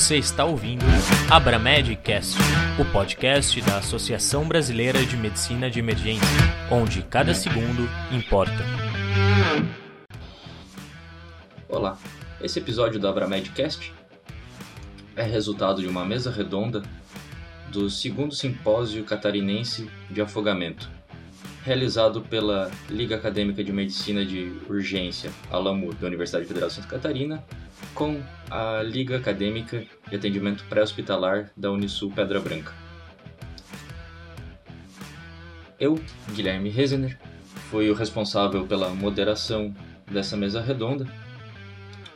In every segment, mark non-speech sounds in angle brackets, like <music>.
Você está ouvindo Abramedcast, o podcast da Associação Brasileira de Medicina de Emergência, onde cada segundo importa. Olá, esse episódio do Abramedcast é resultado de uma mesa redonda do segundo simpósio catarinense de afogamento, realizado pela Liga Acadêmica de Medicina de Urgência, ALAMU, da Universidade Federal de Santa Catarina, com a Liga Acadêmica de Atendimento Pré-Hospitalar da Unisul Pedra Branca. Eu, Guilherme Rezener, fui o responsável pela moderação dessa mesa redonda.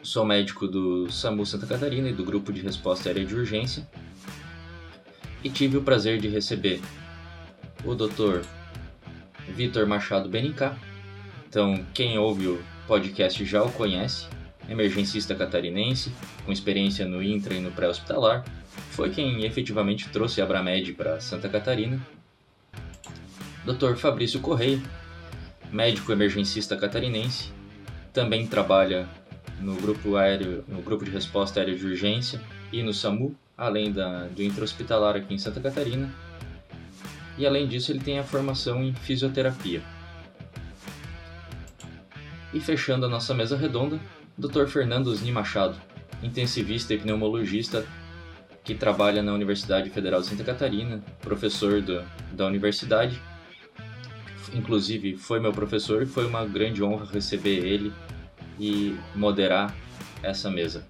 Sou médico do SAMU Santa Catarina e do Grupo de Resposta Aérea de Urgência. E tive o prazer de receber o Dr. Vitor Machado Benicá. Então, quem ouve o podcast já o conhece emergencista catarinense, com experiência no intra e no pré-hospitalar, foi quem efetivamente trouxe a Abramed para Santa Catarina. Dr. Fabrício Correia, médico emergencista catarinense, também trabalha no grupo aéreo, no grupo de resposta aérea de urgência e no SAMU, além da, do intra-hospitalar aqui em Santa Catarina. E além disso, ele tem a formação em fisioterapia. E fechando a nossa mesa redonda, Dr. Fernando Osni Machado, intensivista e pneumologista que trabalha na Universidade Federal de Santa Catarina, professor do, da universidade. Inclusive, foi meu professor e foi uma grande honra receber ele e moderar essa mesa.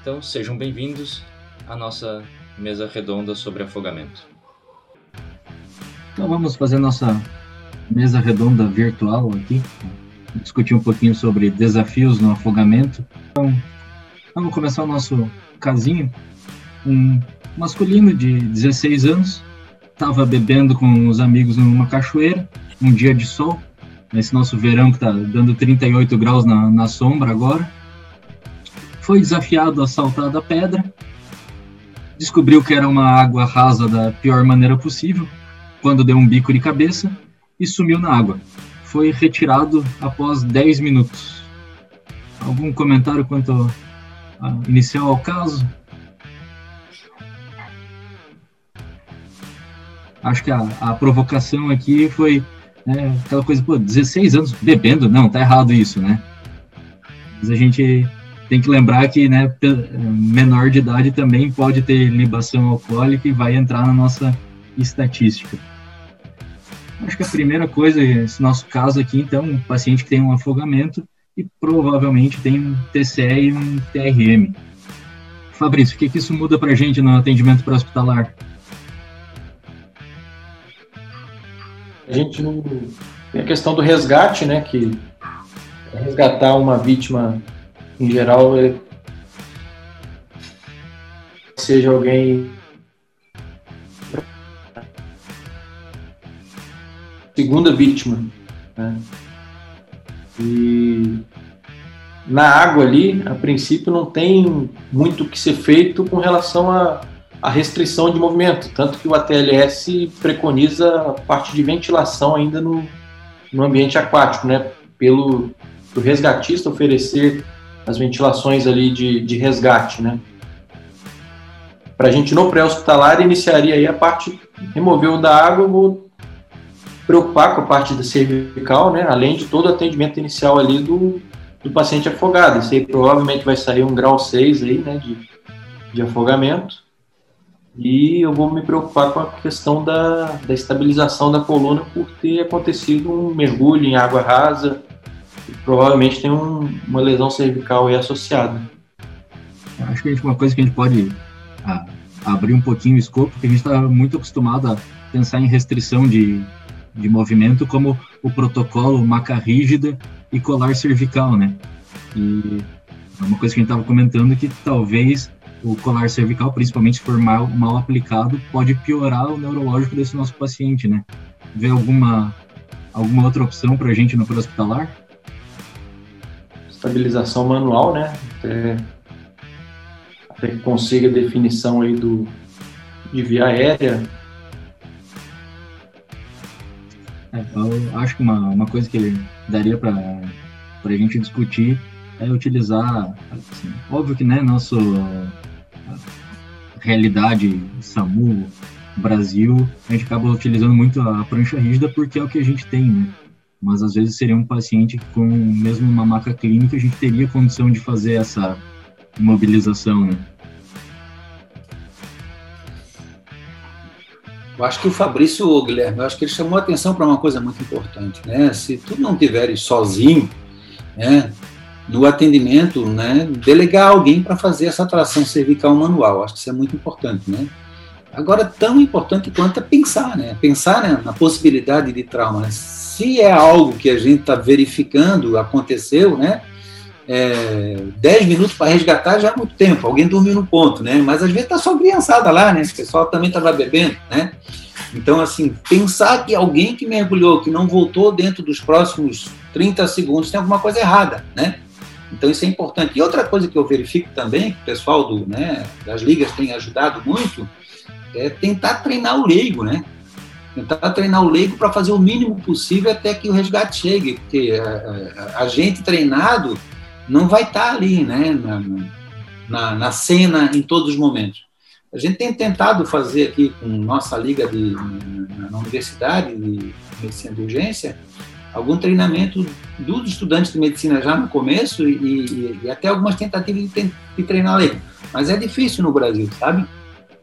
Então, sejam bem-vindos à nossa mesa redonda sobre afogamento. Então, vamos fazer nossa mesa redonda virtual aqui discutir um pouquinho sobre desafios no afogamento. Então, vamos começar o nosso casinho. Um masculino de 16 anos estava bebendo com os amigos numa cachoeira, um dia de sol, nesse nosso verão que está dando 38 graus na, na sombra agora. Foi desafiado a saltar da pedra, descobriu que era uma água rasa da pior maneira possível, quando deu um bico de cabeça e sumiu na água foi retirado após 10 minutos. Algum comentário quanto inicial ao caso? Acho que a, a provocação aqui foi né, aquela coisa, pô, 16 anos bebendo, não, tá errado isso, né? Mas a gente tem que lembrar que né, menor de idade também pode ter libação alcoólica e vai entrar na nossa estatística. Acho que a primeira coisa, esse nosso caso aqui, então, um paciente que tem um afogamento e provavelmente tem um TCE e um TRM. Fabrício, o que, que isso muda para a gente no atendimento pré-hospitalar? A gente não. Tem a questão do resgate, né? Que resgatar uma vítima, em geral, é... seja alguém segunda vítima. Né? E na água ali, a princípio, não tem muito o que ser feito com relação à, à restrição de movimento, tanto que o ATLS preconiza a parte de ventilação ainda no, no ambiente aquático, né? Pelo resgatista oferecer as ventilações ali de, de resgate, né? Para a gente no pré-hospitalar iniciaria aí a parte remover o da água, vou preocupar com a parte da cervical, né, além de todo o atendimento inicial ali do, do paciente afogado. Isso aí provavelmente vai sair um grau 6 aí, né, de, de afogamento. E eu vou me preocupar com a questão da, da estabilização da coluna por ter acontecido um mergulho em água rasa. Provavelmente tem um, uma lesão cervical aí associada. Acho que uma coisa que a gente pode ah, abrir um pouquinho o escopo, porque a gente está muito acostumado a pensar em restrição de, de movimento como o protocolo maca rígida e colar cervical, né? E é uma coisa que a gente estava comentando que talvez o colar cervical, principalmente se for mal, mal aplicado, pode piorar o neurológico desse nosso paciente, né? Vê alguma, alguma outra opção para a gente no pré-hospitalar? Estabilização manual, né? Até, até que consiga a definição aí do, de via aérea, eu acho que uma, uma coisa que daria para a gente discutir é utilizar, assim, óbvio que né, nosso, realidade SAMU, Brasil, a gente acaba utilizando muito a prancha rígida porque é o que a gente tem, né? Mas às vezes seria um paciente com mesmo uma maca clínica, a gente teria condição de fazer essa imobilização, né? Eu acho que o Fabrício, Guilherme, eu acho que ele chamou a atenção para uma coisa muito importante, né? Se tu não tiveres sozinho, né, no atendimento, né, delegar alguém para fazer essa tração cervical manual, acho que isso é muito importante, né? Agora, tão importante quanto é pensar, né? Pensar né, na possibilidade de trauma. Né? Se é algo que a gente está verificando, aconteceu, né? É, 10 minutos para resgatar já é muito tempo, alguém dormiu no ponto, né? Mas às vezes está só criançada lá, né? Esse pessoal também estava bebendo, né? Então, assim, pensar que alguém que mergulhou, que não voltou dentro dos próximos 30 segundos, tem alguma coisa errada, né? Então, isso é importante. E outra coisa que eu verifico também, que o pessoal do, né, das ligas tem ajudado muito, é tentar treinar o leigo, né? Tentar treinar o leigo para fazer o mínimo possível até que o resgate chegue, porque a, a, a gente treinado não vai estar tá ali, né, na, na, na, cena em todos os momentos. A gente tem tentado fazer aqui com nossa liga de, na, na Universidade de Medicina de Urgência algum treinamento dos estudantes de medicina já no começo e, e, e até algumas tentativas de, de treinar leigo. Mas é difícil no Brasil, sabe?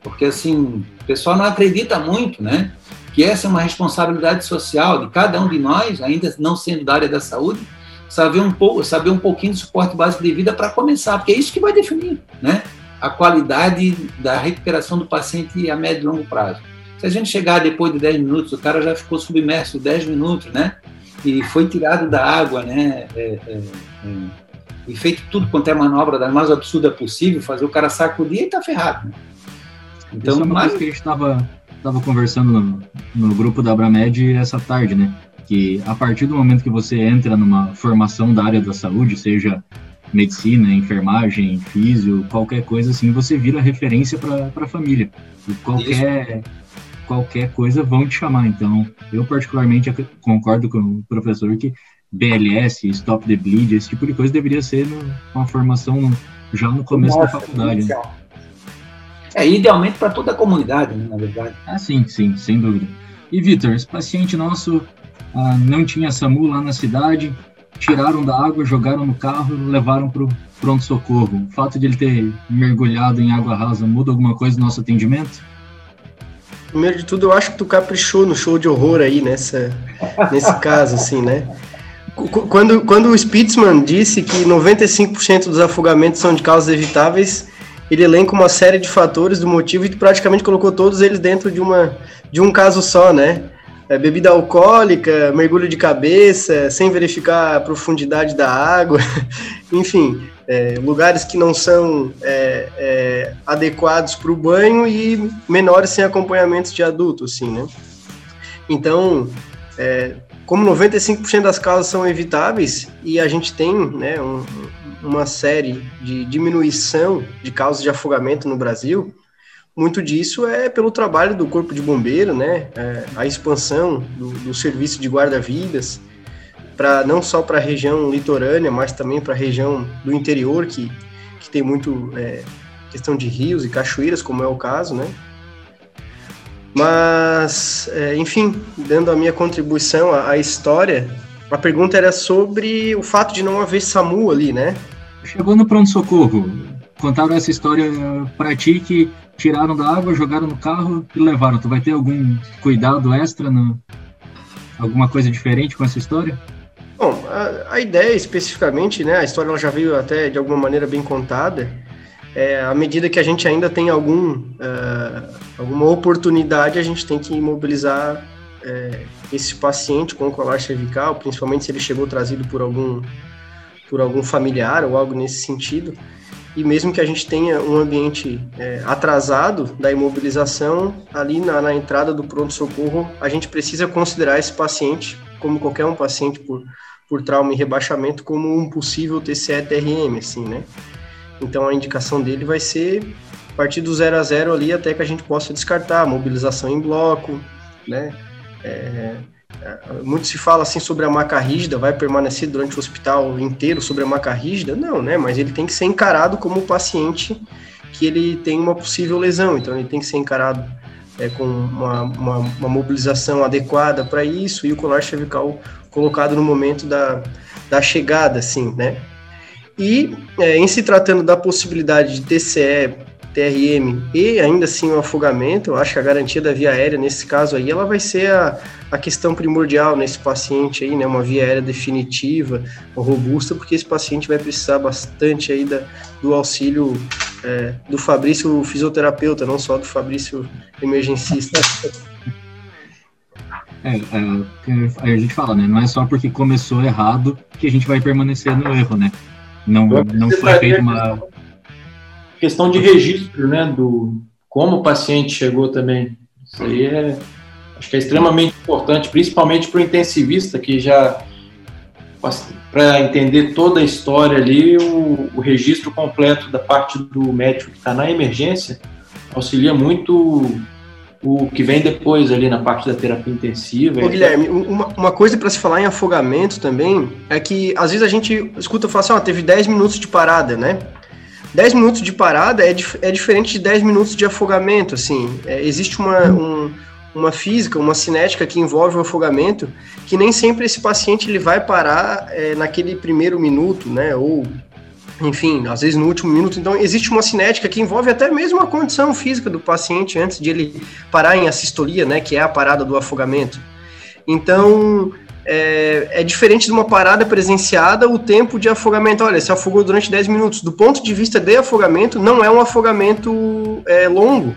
Porque assim, o pessoal não acredita muito, né? Que essa é uma responsabilidade social de cada um de nós, ainda não sendo da área da saúde, saber um pouco, saber um pouquinho de suporte básico de vida para começar, porque é isso que vai definir, né? A qualidade da recuperação do paciente a médio e longo prazo. Se a gente chegar depois de 10 minutos, o cara já ficou submerso 10 minutos, né? E foi tirado da água, né? É, é, é, e feito tudo quanto é manobra da mais absurda possível, fazer o cara sacudir e tá ferrado, né? Então, Isso é uma mas... coisa que a gente estava tava conversando no, no grupo da Abramed essa tarde, né? Que a partir do momento que você entra numa formação da área da saúde, seja medicina, enfermagem, físio, qualquer coisa assim, você vira referência para a família. E qualquer, qualquer coisa vão te chamar. Então, eu particularmente concordo com o professor que BLS, Stop the Bleed, esse tipo de coisa deveria ser no, uma formação já no começo Nossa, da faculdade. Né? É, idealmente para toda a comunidade, né, na verdade. Ah, sim, sim, sem dúvida. E, Vitor, esse paciente nosso ah, não tinha SAMU lá na cidade, tiraram da água, jogaram no carro levaram para o pronto-socorro. O fato de ele ter mergulhado em água rasa muda alguma coisa no nosso atendimento? Primeiro de tudo, eu acho que tu caprichou no show de horror aí, nessa, nesse caso, assim, né? Quando, quando o Spitzman disse que 95% dos afogamentos são de causas evitáveis, ele elenca uma série de fatores do motivo e praticamente colocou todos eles dentro de, uma, de um caso só, né? É, bebida alcoólica, mergulho de cabeça, sem verificar a profundidade da água, <laughs> enfim, é, lugares que não são é, é adequados para o banho e menores sem acompanhamento de adulto, assim, né? Então, é, como 95% das causas são evitáveis e a gente tem né, um, uma série de diminuição de causas de afogamento no Brasil, muito disso é pelo trabalho do Corpo de Bombeiro, né? É, a expansão do, do, serviço de guarda-vidas, para não só para a região litorânea, mas também para a região do interior, que, que tem muito é, questão de rios e cachoeiras, como é o caso, né? Mas, é, enfim, dando a minha contribuição à, à história, a pergunta era sobre o fato de não haver SAMU ali, né? Chegou no pronto-socorro, contaram essa história para ti que tiraram da água, jogaram no carro e levaram. Tu vai ter algum cuidado extra, no... alguma coisa diferente com essa história? Bom, a, a ideia especificamente, né, a história ela já veio até de alguma maneira bem contada, é, à medida que a gente ainda tem algum, uh, alguma oportunidade, a gente tem que imobilizar é, esse paciente com colar cervical, principalmente se ele chegou trazido por algum, por algum familiar ou algo nesse sentido e mesmo que a gente tenha um ambiente é, atrasado da imobilização, ali na, na entrada do pronto-socorro, a gente precisa considerar esse paciente, como qualquer um paciente por, por trauma e rebaixamento, como um possível TCE-TRM, assim, né? Então a indicação dele vai ser a partir do 0 a 0 ali até que a gente possa descartar, mobilização em bloco, né? É, muito se fala assim sobre a maca rígida, vai permanecer durante o hospital inteiro sobre a maca rígida? Não, né? Mas ele tem que ser encarado como paciente que ele tem uma possível lesão, então ele tem que ser encarado é, com uma, uma, uma mobilização adequada para isso e o colar cervical colocado no momento da, da chegada, assim, né? E é, em se tratando da possibilidade de TCE, TRM e ainda assim o afogamento, eu acho que a garantia da via aérea nesse caso aí, ela vai ser a, a questão primordial nesse paciente aí, né? Uma via aérea definitiva, robusta, porque esse paciente vai precisar bastante aí da, do auxílio é, do Fabrício fisioterapeuta, não só do Fabrício emergencista. É, é, a gente fala, né? Não é só porque começou errado que a gente vai permanecer no erro, né? Não, não foi feita uma. Questão de registro, né? Do como o paciente chegou também. Isso aí é. Acho que é extremamente importante, principalmente para o intensivista, que já. Para entender toda a história ali, o, o registro completo da parte do médico que está na emergência auxilia muito o que vem depois ali na parte da terapia intensiva. Ô, Guilherme, uma, uma coisa para se falar em afogamento também é que às vezes a gente escuta falar assim, ó, teve 10 minutos de parada, né? 10 minutos de parada é, dif é diferente de 10 minutos de afogamento, assim. É, existe uma, um, uma física, uma cinética que envolve o afogamento, que nem sempre esse paciente ele vai parar é, naquele primeiro minuto, né? Ou enfim, às vezes no último minuto. Então, existe uma cinética que envolve até mesmo a condição física do paciente antes de ele parar em assistolia, né, que é a parada do afogamento. Então, é, é, diferente de uma parada presenciada o tempo de afogamento. Olha, se afogou durante 10 minutos. Do ponto de vista de afogamento, não é um afogamento é, longo,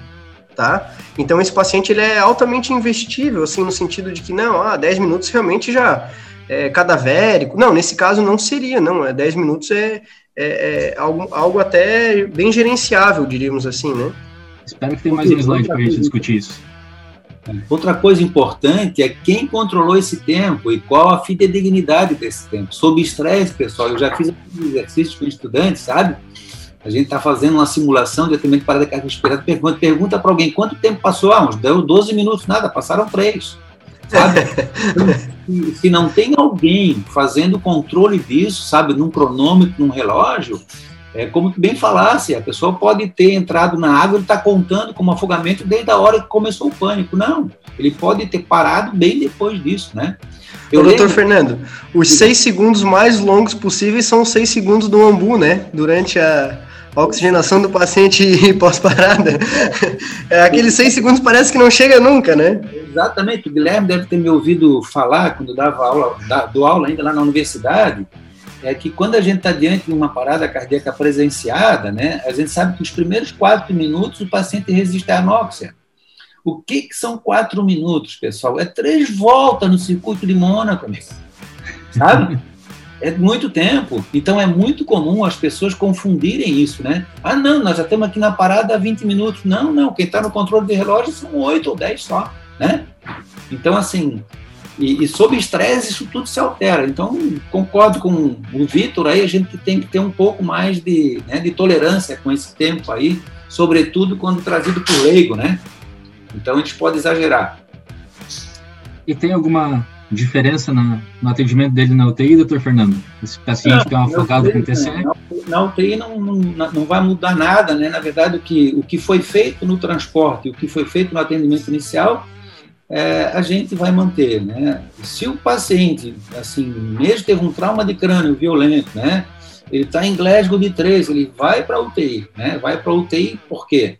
tá? Então, esse paciente ele é altamente investível, assim, no sentido de que, não, ah, 10 minutos realmente já é cadavérico. Não, nesse caso não seria, não. É 10 minutos é, é, é algo, algo até bem gerenciável, diríamos assim, né? Espero que tenha mais um slide para a gente discutir isso. Outra coisa importante é quem controlou esse tempo e qual a fidedignidade desse tempo. Sob estresse, pessoal, eu já fiz exercícios com estudantes, sabe? A gente está fazendo uma simulação de atendimento parada cardiorrespiratória, pergunta, pergunta para alguém quanto tempo passou? Ah, uns 12 minutos, nada, passaram três. Sabe? se, <laughs> se não tem alguém fazendo controle disso, sabe, num cronômetro, num relógio, é como bem falasse, a pessoa pode ter entrado na água e está contando como afogamento desde a hora que começou o pânico. Não, ele pode ter parado bem depois disso, né? Eu Ô, doutor Fernando, os seis segundos mais longos possíveis são os seis segundos do ambu, né? Durante a, a oxigenação do paciente <laughs> pós-parada. É, aqueles seis segundos parece que não chega nunca, né? Exatamente. O Guilherme deve ter me ouvido falar quando dava aula, do aula ainda lá na universidade, é que quando a gente está diante de uma parada cardíaca presenciada, né, a gente sabe que os primeiros quatro minutos o paciente resiste à anóxia. O que, que são quatro minutos, pessoal? É três voltas no circuito de Mônaco, amigo. Sabe? é muito tempo. Então é muito comum as pessoas confundirem isso, né? Ah, não, nós já estamos aqui na parada há 20 minutos. Não, não, quem está no controle de relógio são 8 ou 10 só, né? Então, assim, e, e sob estresse isso tudo se altera. Então, concordo com o Vitor aí, a gente tem que ter um pouco mais de, né, de tolerância com esse tempo aí, sobretudo quando trazido por leigo, né? Então a gente pode exagerar. E tem alguma diferença na, no atendimento dele na UTI, doutor Fernando? Esse paciente que é um afogado com TCE? Na UTI não, não, não vai mudar nada, né? Na verdade, o que, o que foi feito no transporte, o que foi feito no atendimento inicial, é, a gente vai manter, né? Se o paciente, assim, mesmo teve um trauma de crânio violento, né? Ele está em Glasgow de 3, ele vai para UTI, né? Vai para UTI por quê?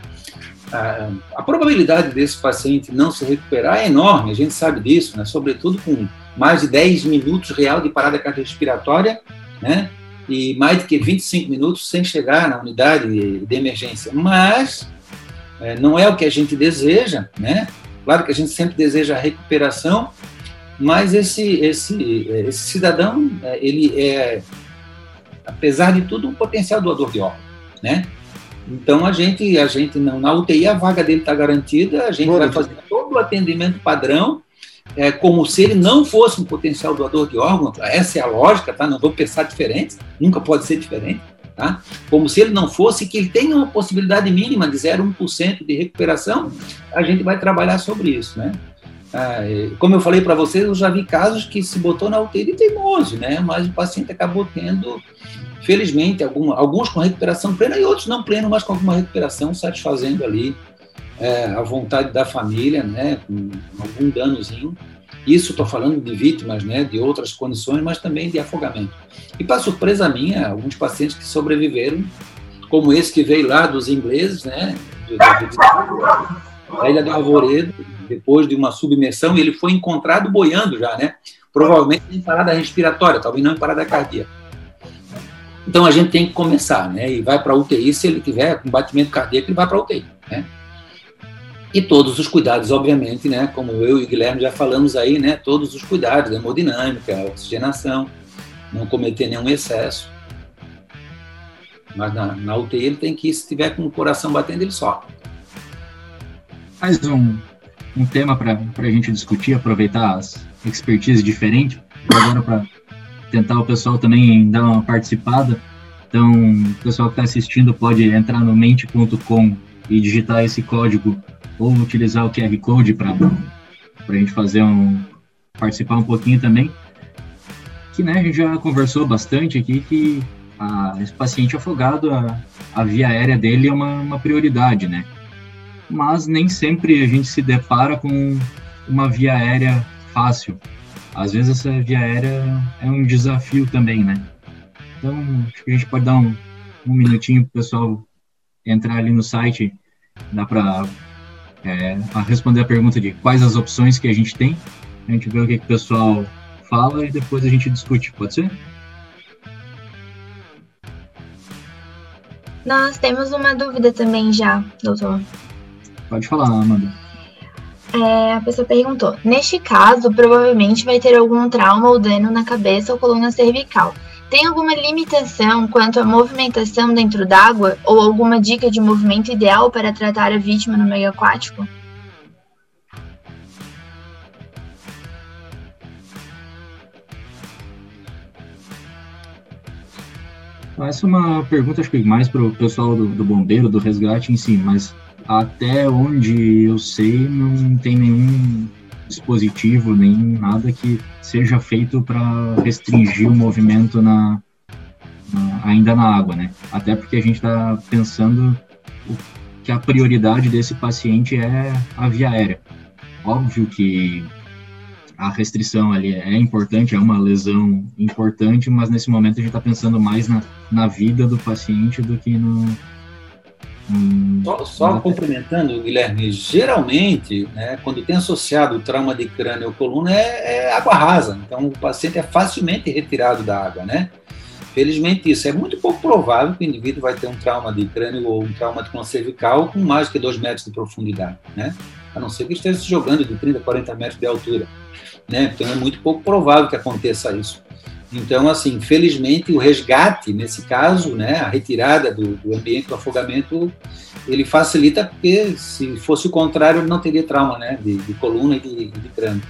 A, a, probabilidade desse paciente não se recuperar é enorme, a gente sabe disso, né? Sobretudo com mais de 10 minutos real de parada cardiorrespiratória, né? E mais de que 25 minutos sem chegar na unidade de, de emergência. Mas é, não é o que a gente deseja, né? Claro que a gente sempre deseja a recuperação, mas esse, esse, esse cidadão, é, ele é, apesar de tudo, um potencial doador de órgão, né? Então a gente, a gente não, na UTI a vaga dele está garantida, a gente Boa, vai fazer todo o atendimento padrão, é, como se ele não fosse um potencial doador de órgão. Essa é a lógica, tá? Não vou pensar diferente, nunca pode ser diferente tá? como se ele não fosse, que ele tenha uma possibilidade mínima de 0,1% de recuperação, a gente vai trabalhar sobre isso. Né? ah, como eu falei para vocês, eu já vi casos que se botou na UTI teimoso, né? Mas o paciente acabou tendo, felizmente, alguns com recuperação plena e outros não pleno, mas com alguma recuperação satisfazendo ali é, a vontade da família, né? Com algum danozinho. Isso estou falando de vítimas, né? De outras condições, mas também de afogamento. E para surpresa minha, alguns pacientes que sobreviveram, como esse que veio lá dos ingleses, né? Da Ilha do Alvoredo, depois de uma submersão, ele foi encontrado boiando já, né? Provavelmente em parada respiratória, talvez não em parada cardíaca. Então a gente tem que começar, né? E vai para UTI se ele tiver com batimento cardíaco, ele vai para UTI, né? E todos os cuidados, obviamente, né? Como eu e o Guilherme já falamos aí, né? Todos os cuidados, hemodinâmica, oxigenação, não cometer nenhum excesso. Mas na, na UTI ele tem que se tiver com o coração batendo, ele só. Mais um, um tema para a gente discutir, aproveitar as expertises diferentes, agora para tentar o pessoal também dar uma participada. Então, o pessoal que está assistindo pode entrar no mente.com e digitar esse código ou utilizar o QR Code para a gente fazer um participar um pouquinho também. Que né, a gente já conversou bastante aqui que a, esse paciente afogado, a, a via aérea dele é uma, uma prioridade, né? mas nem sempre a gente se depara com uma via aérea fácil. Às vezes essa via aérea é um desafio também, né? Então, acho que a gente pode dar um, um minutinho para o pessoal entrar ali no site, dá para é, responder a pergunta de quais as opções que a gente tem, a gente vê o que, que o pessoal fala e depois a gente discute, pode ser? Nós temos uma dúvida também já, doutor. Pode falar, Amanda. É, a pessoa perguntou: Neste caso, provavelmente vai ter algum trauma ou dano na cabeça ou coluna cervical. Tem alguma limitação quanto à movimentação dentro d'água ou alguma dica de movimento ideal para tratar a vítima no meio aquático? Essa é uma pergunta, acho que mais para o pessoal do, do bombeiro, do resgate em si, mas até onde eu sei, não tem nenhum dispositivo, nem nada que seja feito para restringir o movimento na, na, ainda na água, né? Até porque a gente está pensando que a prioridade desse paciente é a via aérea. Óbvio que a restrição ali é importante, é uma lesão importante, mas nesse momento a gente está pensando mais na, na vida do paciente do que no, Hum, só, só complementando, Guilherme, geralmente, né, quando tem associado o trauma de crânio ou coluna, é, é, água rasa. Então, o paciente é facilmente retirado da água, né? Felizmente, isso é muito pouco provável que o indivíduo vai ter um trauma de crânio ou um trauma de coluna cervical com mais que 2 metros de profundidade, né? A não ser que esteja se jogando de 30, 40 metros de altura, né? Então, é muito pouco provável que aconteça isso. Então, assim, felizmente o resgate, nesse caso, né, a retirada do, do ambiente do afogamento, ele facilita porque se fosse o contrário, não teria trauma, né, de, de coluna e de, de crânio.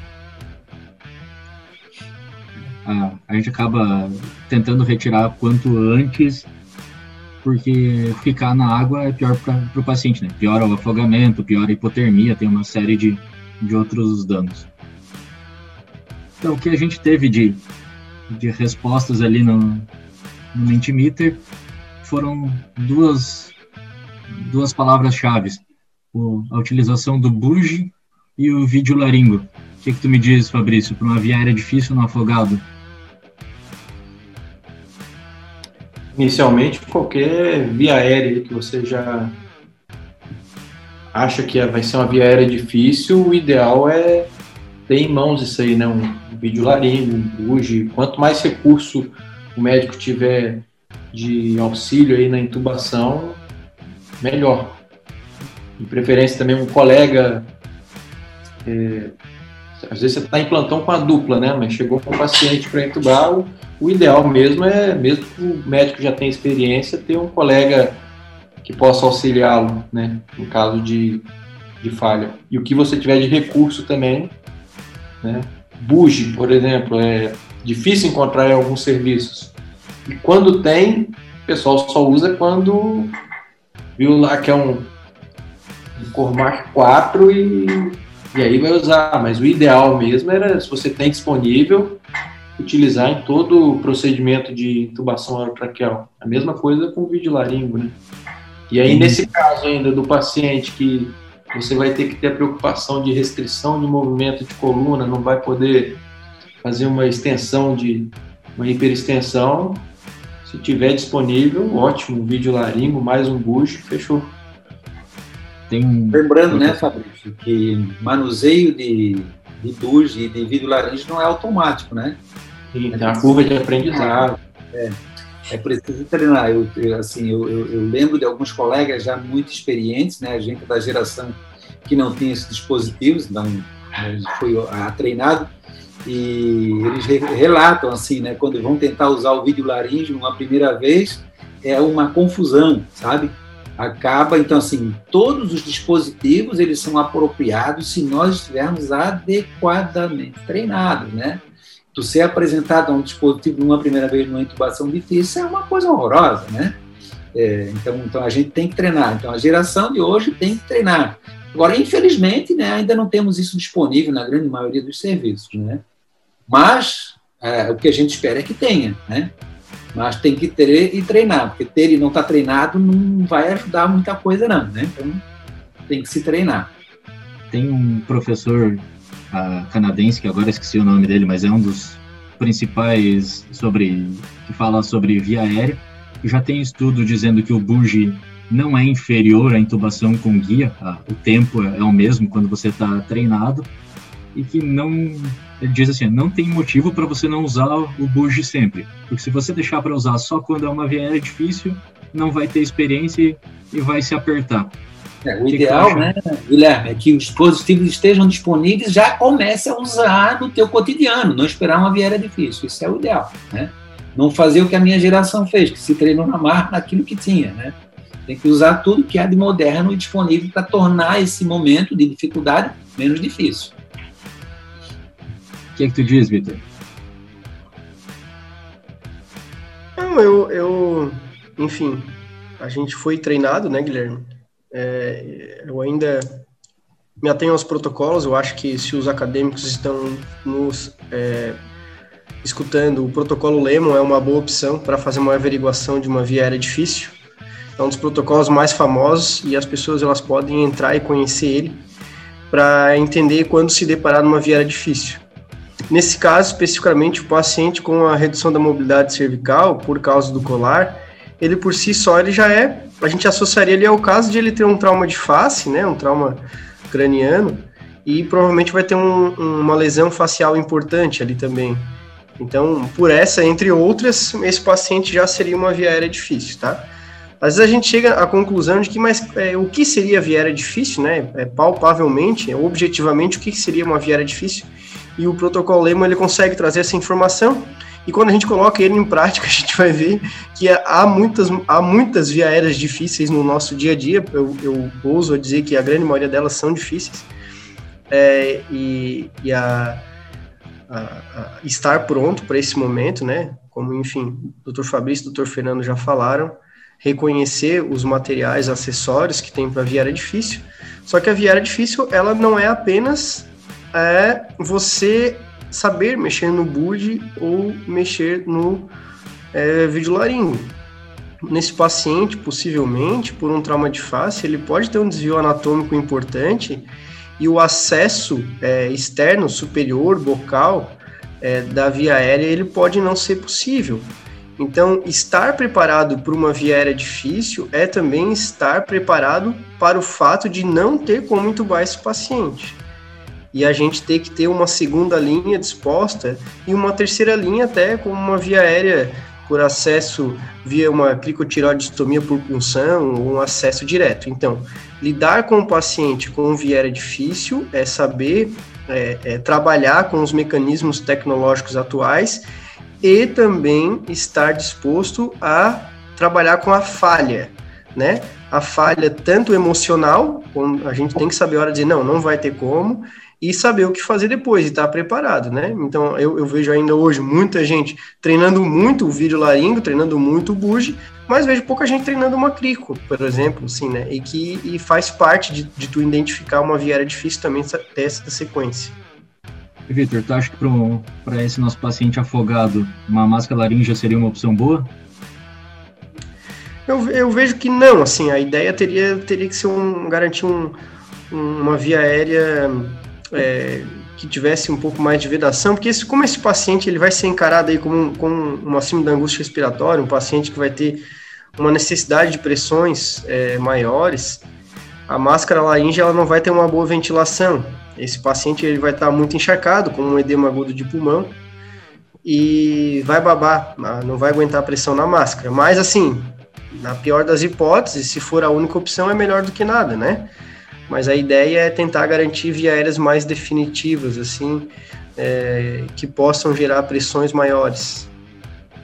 Ah, a gente acaba tentando retirar quanto antes, porque ficar na água é pior para o paciente, né? Piora o afogamento, piora a hipotermia, tem uma série de, de outros danos. Então, o que a gente teve de de respostas ali no, no Mentimeter foram duas, duas palavras-chave. A utilização do buge e o vídeo laringo. O que, que tu me diz, Fabrício, para uma via aérea difícil no afogado? Inicialmente, qualquer via aérea que você já acha que vai ser uma via aérea difícil, o ideal é ter em mãos isso aí, né? Um vídeo laringo, um buge. Quanto mais recurso o médico tiver de auxílio aí na intubação, melhor. De preferência também um colega. É, às vezes você está em plantão com a dupla, né? Mas chegou com um paciente para intubar, o, o, ideal mesmo é, mesmo que o médico já tenha experiência, ter um colega que possa auxiliá-lo, né? No caso de, de falha. E o que você tiver de recurso também, né? Buge, por exemplo, é difícil encontrar em alguns serviços. E quando tem, o pessoal só usa quando viu lá que é um, um Cormac 4 e E aí vai usar, mas o ideal mesmo era, se você tem disponível, utilizar em todo o procedimento de intubação orotraqueal. A mesma coisa com o vídeo laringo, né? E aí, nesse caso ainda do paciente que você vai ter que ter a preocupação de restrição de movimento de coluna, não vai poder fazer uma extensão de uma hiperextensão. Se tiver disponível, ótimo, vídeo laringo, mais um bucho, fechou. Tem um... Lembrando, né, Fabrício, que manuseio de, de buge e de vídeo laringe não é automático, né? Sim, tem uma curva de aprendizado. É, é preciso treinar. Eu, eu assim, eu, eu, lembro de alguns colegas já muito experientes, né? A gente da geração que não tinha esses dispositivos, não foi a, treinado e eles relatam assim, né? Quando vão tentar usar o vídeo laringe uma primeira vez, é uma confusão, sabe? Acaba então assim, todos os dispositivos eles são apropriados se nós estivermos adequadamente treinados, né? Tu ser apresentado a um dispositivo numa primeira vez numa intubação difícil é uma coisa horrorosa, né? É, então, então a gente tem que treinar. Então a geração de hoje tem que treinar. Agora, infelizmente, né, ainda não temos isso disponível na grande maioria dos serviços, né? Mas é, o que a gente espera é que tenha, né? Mas tem que ter e treinar, porque ter e não estar tá treinado não vai ajudar muita coisa, não, né? Então tem que se treinar. Tem um professor canadense, que agora esqueci o nome dele, mas é um dos principais sobre que fala sobre via aérea. Já tem estudo dizendo que o bugie não é inferior à intubação com guia, o tempo é o mesmo quando você está treinado e que não ele diz assim, não tem motivo para você não usar o bugie sempre, porque se você deixar para usar só quando é uma via aérea difícil, não vai ter experiência e vai se apertar. É, o que ideal, que né, Guilherme, é que os dispositivos estejam disponíveis já comece a usar no teu cotidiano, não esperar uma viera difícil. Isso é o ideal, né? Não fazer o que a minha geração fez, que se treinou na marra naquilo que tinha, né? Tem que usar tudo que há de moderno e disponível para tornar esse momento de dificuldade menos difícil. O que é que tu diz, Vitor? Não, eu, eu, enfim, a gente foi treinado, né, Guilherme? É, eu ainda me atenho aos protocolos, eu acho que se os acadêmicos estão nos é, escutando, o protocolo Lemon é uma boa opção para fazer uma averiguação de uma via aérea difícil. É um dos protocolos mais famosos e as pessoas elas podem entrar e conhecer ele para entender quando se deparar numa via aérea difícil. Nesse caso, especificamente, o paciente com a redução da mobilidade cervical por causa do colar, ele por si só ele já é, a gente associaria ele ao caso de ele ter um trauma de face, né, um trauma craniano, e provavelmente vai ter um, uma lesão facial importante ali também. Então, por essa, entre outras, esse paciente já seria uma via aérea difícil, tá? Às vezes a gente chega à conclusão de que, mas é, o que seria via aérea difícil, né? É, palpavelmente, é, objetivamente, o que seria uma via aérea difícil? E o protocolo Lehman, ele consegue trazer essa informação e quando a gente coloca ele em prática, <laughs> a gente vai ver que há muitas, há muitas via aéreas difíceis no nosso dia a dia. Eu, eu ouso dizer que a grande maioria delas são difíceis. É, e, e a, a, a estar pronto para esse momento, né? Como, enfim, o Dr. Fabrício e o Dr. Fernando já falaram, reconhecer os materiais, acessórios que tem para a viária difícil. Só que a viária difícil, ela não é apenas é, você saber mexer no BUD ou mexer no é, videolaringo. Nesse paciente, possivelmente, por um trauma de face, ele pode ter um desvio anatômico importante e o acesso é, externo, superior, bocal, é, da via aérea, ele pode não ser possível. Então, estar preparado para uma via aérea difícil é também estar preparado para o fato de não ter como entubar esse paciente e a gente ter que ter uma segunda linha disposta e uma terceira linha até com uma via aérea por acesso via uma cricotiroidistomia por punção ou um acesso direto. Então, lidar com o paciente com via aérea difícil é saber é, é, trabalhar com os mecanismos tecnológicos atuais e também estar disposto a trabalhar com a falha, né? A falha tanto emocional, a gente tem que saber a hora de dizer, não, não vai ter como, e saber o que fazer depois e estar preparado, né? Então eu, eu vejo ainda hoje muita gente treinando muito o vídeo laringo, treinando muito o buge, mas vejo pouca gente treinando uma crico, por exemplo, assim, né? E que e faz parte de, de tu identificar uma viária difícil também ter essa sequência. Vitor, tu acha que para esse nosso paciente afogado, uma máscara laringe seria uma opção boa? Eu, eu vejo que não, assim, a ideia teria, teria que ser um, garantir um, uma via aérea é, que tivesse um pouco mais de vedação, porque esse, como esse paciente ele vai ser encarado aí como, como uma síndrome da angústia respiratória, um paciente que vai ter uma necessidade de pressões é, maiores, a máscara laringe ela não vai ter uma boa ventilação. Esse paciente ele vai estar muito encharcado, com um edema agudo de pulmão, e vai babar, não vai aguentar a pressão na máscara. Mas assim, na pior das hipóteses, se for a única opção, é melhor do que nada, né? Mas a ideia é tentar garantir via aéreas mais definitivas, assim, é, que possam gerar pressões maiores.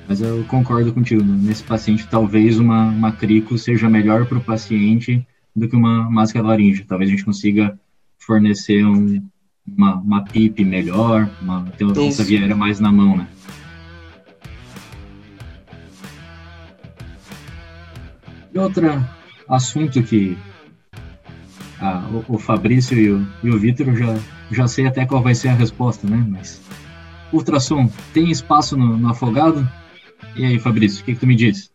Mas eu concordo contigo, né? nesse paciente talvez uma, uma crico seja melhor para o paciente do que uma máscara laringe. Talvez a gente consiga fornecer um, uma, uma PIP melhor, uma, ter essa via aérea mais na mão, né? E outro assunto que ah, o, o, Fabrício e o, o Vitor já, já sei até qual vai ser a resposta, né? Mas ultrassom tem espaço no, no afogado? E aí, Fabrício, o que, que tu me diz?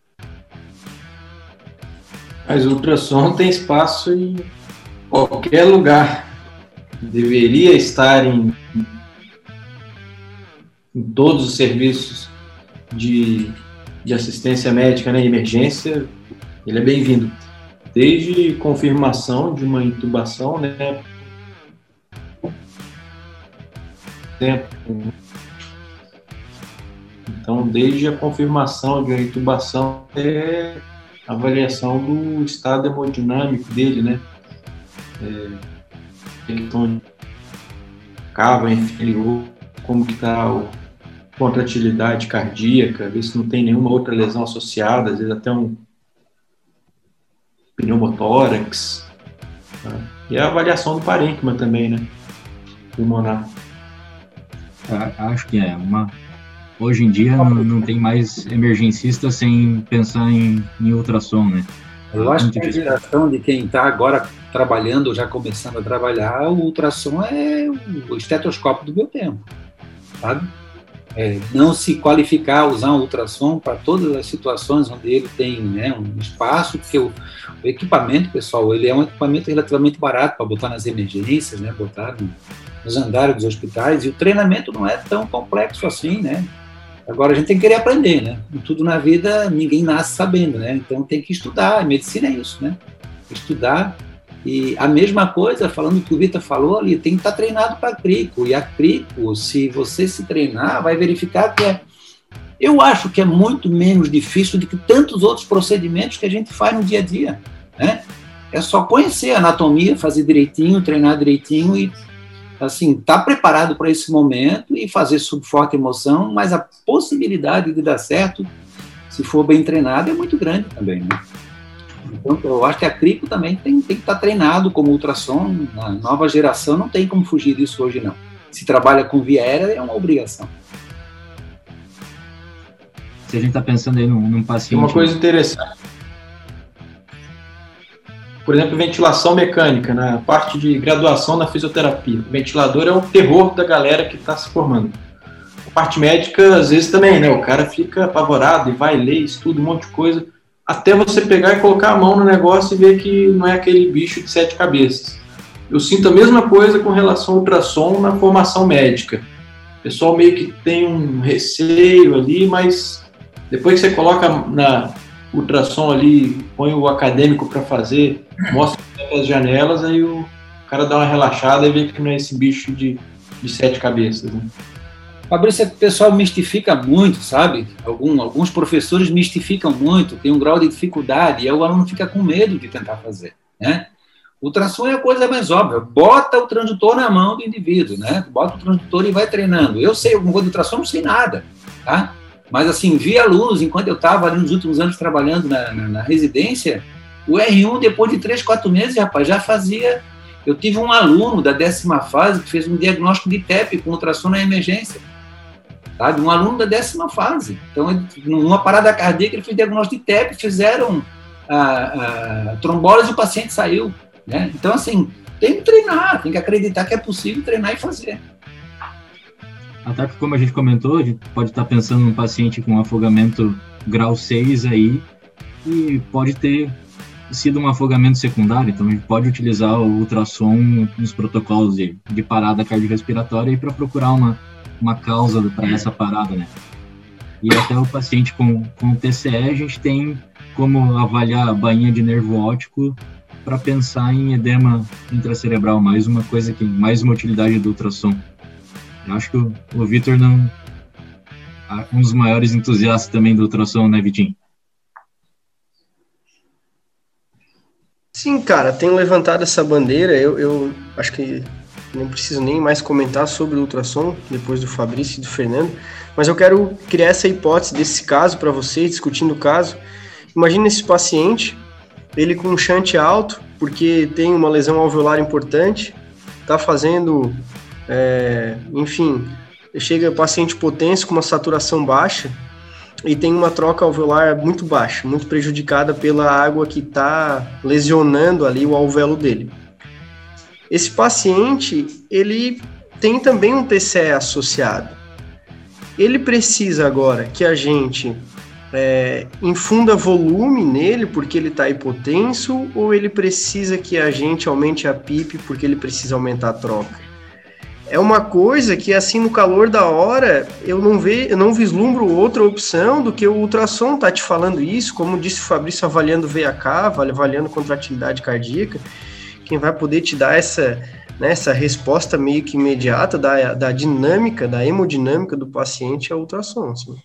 Mas ultrassom tem espaço em qualquer lugar. Deveria estar em, em todos os serviços de, de assistência médica né, emergência. Ele é bem-vindo desde confirmação de uma intubação, né? Então, desde a confirmação de uma intubação até a avaliação do estado hemodinâmico dele, né? É, então, cava inferior, como que está a contratilidade cardíaca, ver se não tem nenhuma outra lesão associada, às vezes até um pneumotórax. Tá? E a avaliação do parênquima também, né? Pulmonar. Acho que é uma. Hoje em dia não, não tem mais emergencista sem pensar em, em ultrassom, né? Eu acho que a geração de quem está agora trabalhando, já começando a trabalhar, o ultrassom é o estetoscópio do meu tempo, sabe? É, não se qualificar usar um ultrassom para todas as situações onde ele tem né, um espaço, porque o, o, equipamento, pessoal, ele é um equipamento relativamente barato para botar nas emergências, né, botar no, nos andares dos hospitais, e o treinamento não é tão complexo assim, né? Agora a gente tem que querer aprender, né? Tudo na vida ninguém nasce sabendo, né? Então tem que estudar, a medicina é isso, né? Estudar e a mesma coisa, falando que o Vitor falou ali, tem que estar treinado para crico. E a crico, se você se treinar, vai verificar que é. Eu acho que é muito menos difícil do que tantos outros procedimentos que a gente faz no dia a dia. Né? É só conhecer a anatomia, fazer direitinho, treinar direitinho e assim, estar tá preparado para esse momento e fazer sob forte emoção, mas a possibilidade de dar certo, se for bem treinado, é muito grande também. Né? Então, eu acho que a Crico também tem, tem que estar treinado como ultrassom. A nova geração não tem como fugir disso hoje, não. Se trabalha com via aérea, é uma obrigação. Se a gente está pensando aí num, num paciente. Uma coisa interessante. Por exemplo, ventilação mecânica, na né? parte de graduação na fisioterapia. O ventilador é o terror da galera que está se formando. A parte médica, às vezes também, né? O cara fica apavorado e vai ler, estuda um monte de coisa até você pegar e colocar a mão no negócio e ver que não é aquele bicho de sete cabeças. Eu sinto a mesma coisa com relação ao ultrassom na formação médica. O pessoal meio que tem um receio ali, mas depois que você coloca na ultrassom ali, põe o acadêmico para fazer, mostra as janelas, aí o cara dá uma relaxada e vê que não é esse bicho de, de sete cabeças. Né? Fabrício, o pessoal mistifica muito, sabe? Algum, alguns professores mistificam muito, tem um grau de dificuldade, e o aluno fica com medo de tentar fazer, né? Ultrassom é a coisa mais óbvia. Bota o transdutor na mão do indivíduo, né? Bota o transdutor e vai treinando. Eu sei alguma coisa de ultrassom, não sei nada, tá? Mas, assim, vi alunos, enquanto eu estava ali nos últimos anos trabalhando na, na, na, residência, o R1, depois de três, quatro meses, rapaz, já fazia... Eu tive um aluno da décima fase que fez um diagnóstico de TEP com ultrassom na emergência Sabe? Um aluno da décima fase. Então, numa parada cardíaca, ele fez diagnóstico de TEP, fizeram a, a trombólise e o paciente saiu. Né? Então, assim, tem que treinar, tem que acreditar que é possível treinar e fazer. Até porque, como a gente comentou, a gente pode estar pensando num paciente com afogamento grau 6 aí, e pode ter sido um afogamento secundário, então a gente pode utilizar o ultrassom nos protocolos de, de parada cardiorrespiratória para procurar uma, uma causa para essa parada, né? E até o paciente com, com TCE, a gente tem como avaliar a bainha de nervo óptico para pensar em edema intracerebral, mais uma coisa que mais uma utilidade do ultrassom. Eu acho que o, o Vitor não um dos maiores entusiastas também do ultrassom, né, Vitinho? Sim, cara, tenho levantado essa bandeira. Eu, eu acho que não preciso nem mais comentar sobre o ultrassom, depois do Fabrício e do Fernando, mas eu quero criar essa hipótese desse caso para vocês, discutindo o caso. Imagina esse paciente, ele com um shunt alto, porque tem uma lesão alveolar importante, está fazendo, é, enfim, chega paciente potência com uma saturação baixa e tem uma troca alveolar muito baixa, muito prejudicada pela água que está lesionando ali o alvéolo dele. Esse paciente, ele tem também um TCE associado. Ele precisa agora que a gente é, infunda volume nele porque ele está hipotenso ou ele precisa que a gente aumente a PIP porque ele precisa aumentar a troca? É uma coisa que, assim, no calor da hora, eu não, ve, eu não vislumbro outra opção do que o ultrassom tá te falando isso, como disse o Fabrício, avaliando VAK, avaliando contratilidade cardíaca quem vai poder te dar essa, né, essa resposta meio que imediata da, da dinâmica, da hemodinâmica do paciente é o ultrassom. Assim.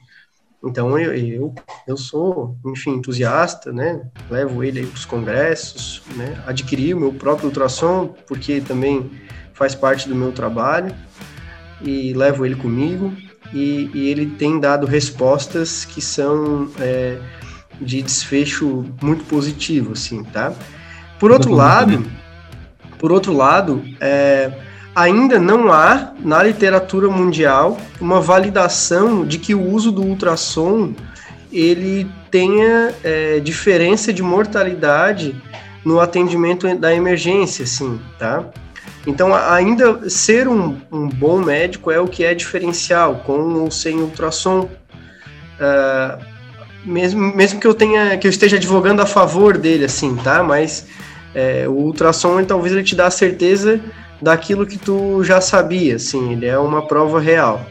Então eu, eu, eu sou, enfim, entusiasta, né? Levo ele para os congressos, né? Adquiri o meu próprio ultrassom porque também faz parte do meu trabalho e levo ele comigo e, e ele tem dado respostas que são é, de desfecho muito positivo, assim, tá? Por outro lado, por outro lado, é, ainda não há na literatura mundial uma validação de que o uso do ultrassom ele tenha é, diferença de mortalidade no atendimento da emergência, assim, tá? Então, ainda ser um, um bom médico é o que é diferencial, com ou sem ultrassom. Uh, mesmo, mesmo que eu tenha que eu esteja advogando a favor dele, assim, tá? Mas é, o ultrassom talvez ele te dá a certeza daquilo que tu já sabia, assim, ele é uma prova real.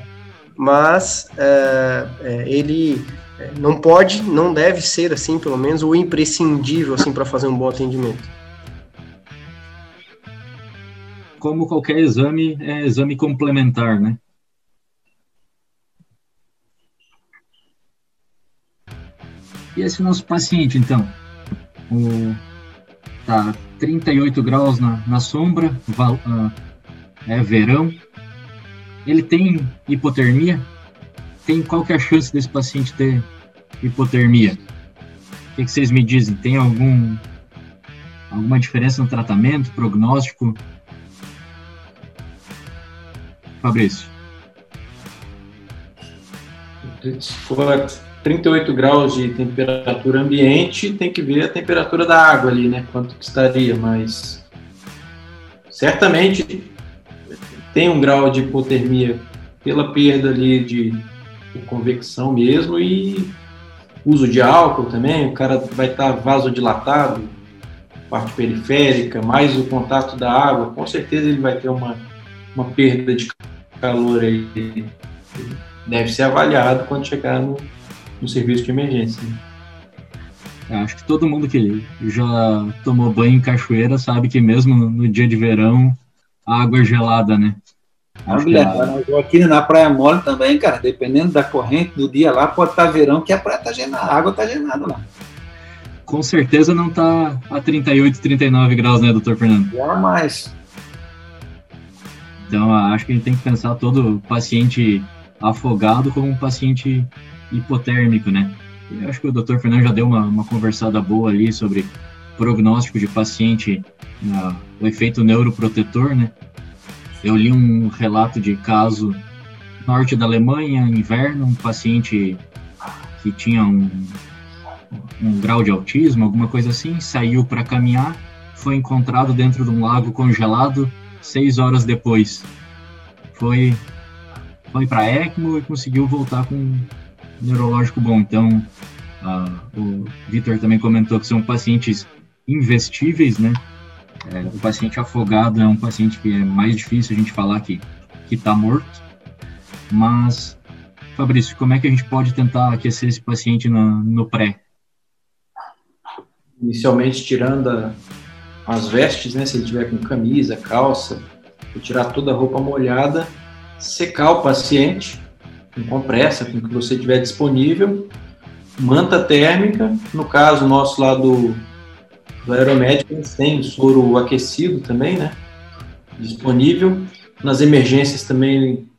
Mas é, é, ele é, não pode, não deve ser assim, pelo menos, o imprescindível assim para fazer um bom atendimento. Como qualquer exame, é exame complementar, né? E esse nosso paciente, então? O tá 38 graus na, na sombra, val, uh, é verão. Ele tem hipotermia? Tem qual que é a chance desse paciente ter hipotermia? O que, que vocês me dizem? Tem algum alguma diferença no tratamento, prognóstico? Fabrício. Se for 38 graus de temperatura ambiente, tem que ver a temperatura da água ali, né? Quanto que estaria, mas certamente tem um grau de hipotermia pela perda ali de, convecção mesmo e uso de álcool também, o cara vai estar vasodilatado, parte periférica, mais o contato da água, com certeza ele vai ter uma, uma perda de calor aí. Deve ser avaliado quando chegar no, no serviço de emergência. É, acho que todo mundo que já tomou banho em cachoeira sabe que mesmo no dia de verão a água é gelada, né? Acho a... Aqui na Praia Mole também, cara, dependendo da corrente do dia lá, pode estar tá verão que a praia tá gelada, a água tá gelada lá. Com certeza não tá a 38, 39 graus, né, doutor Fernando? Jamais. Então, acho que a gente tem que pensar todo paciente afogado como um paciente hipotérmico, né? Eu acho que o Dr. Fernando já deu uma, uma conversada boa ali sobre prognóstico de paciente, uh, o efeito neuroprotetor, né? Eu li um relato de caso norte da Alemanha, inverno, um paciente que tinha um, um grau de autismo, alguma coisa assim, saiu para caminhar, foi encontrado dentro de um lago congelado seis horas depois. Foi, foi para ECMO e conseguiu voltar com neurológico bom. Então, uh, o Vitor também comentou que são pacientes investíveis, né? É, o paciente afogado é um paciente que é mais difícil a gente falar que que está morto, mas Fabrício, como é que a gente pode tentar aquecer esse paciente no, no pré? Inicialmente tirando a, as vestes, né? Se ele tiver com camisa, calça, tirar toda a roupa molhada, secar o paciente com compressa, com o que você tiver disponível, manta térmica, no caso nosso lá do, do aeromédico, têm soro aquecido também, né? Disponível. Nas emergências também,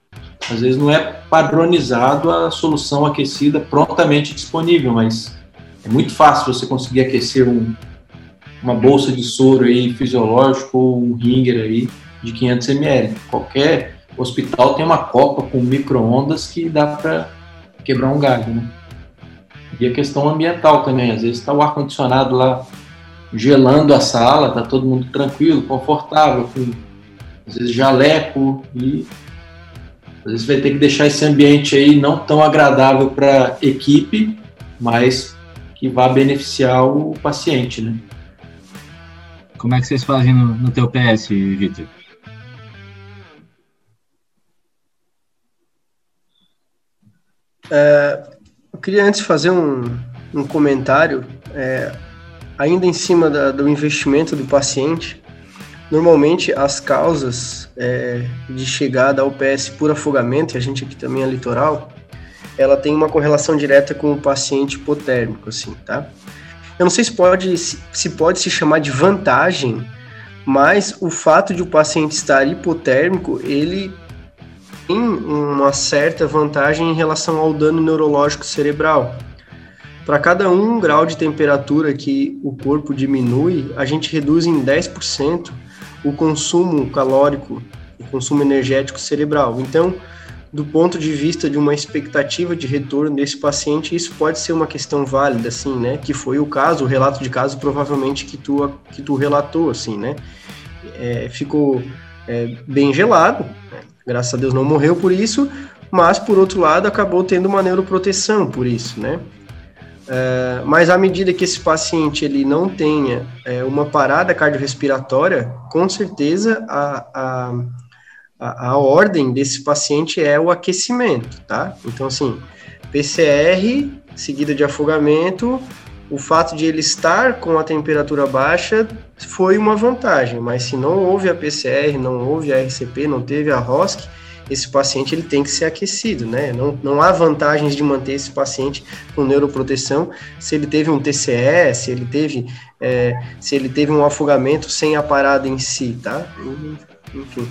às vezes não é padronizado a solução aquecida prontamente disponível, mas é muito fácil você conseguir aquecer um, uma bolsa de soro aí fisiológico ou um ringer aí de 500 ml. Qualquer hospital tem uma copa com micro-ondas que dá para quebrar um galho, né? E a questão ambiental também, às vezes está o ar-condicionado lá gelando a sala, tá todo mundo tranquilo, confortável, com às vezes jaleco e às vezes vai ter que deixar esse ambiente aí não tão agradável para equipe, mas que vá beneficiar o paciente, né? Como é que vocês fazem no, no teu PS, Vitor? É, eu queria antes fazer um, um comentário, é, ainda em cima da, do investimento do paciente. Normalmente, as causas é, de chegada ao PS por afogamento, e a gente aqui também é litoral, ela tem uma correlação direta com o paciente hipotérmico, assim, tá? Eu não sei se pode se pode se chamar de vantagem, mas o fato de o paciente estar hipotérmico, ele tem uma certa vantagem em relação ao dano neurológico cerebral. Para cada um grau de temperatura que o corpo diminui, a gente reduz em 10% o consumo calórico, o consumo energético cerebral. Então, do ponto de vista de uma expectativa de retorno desse paciente, isso pode ser uma questão válida, assim, né? Que foi o caso, o relato de caso provavelmente que tu, que tu relatou, assim, né? É, ficou é, bem gelado, né? Graças a Deus não morreu por isso, mas por outro lado acabou tendo uma neuroproteção por isso, né? É, mas à medida que esse paciente ele não tenha é, uma parada cardiorrespiratória, com certeza a, a, a, ordem desse paciente é o aquecimento, tá? Então, assim, PCR seguida de afogamento, o fato de ele estar com a temperatura baixa foi uma vantagem, mas se não houve a PCR, não houve a RCP, não teve a ROSC, esse paciente ele tem que ser aquecido, né? Não, não há vantagens de manter esse paciente com neuroproteção se ele teve um TCE, se ele teve, é, se ele teve um afogamento sem a parada em si, tá? Enfim.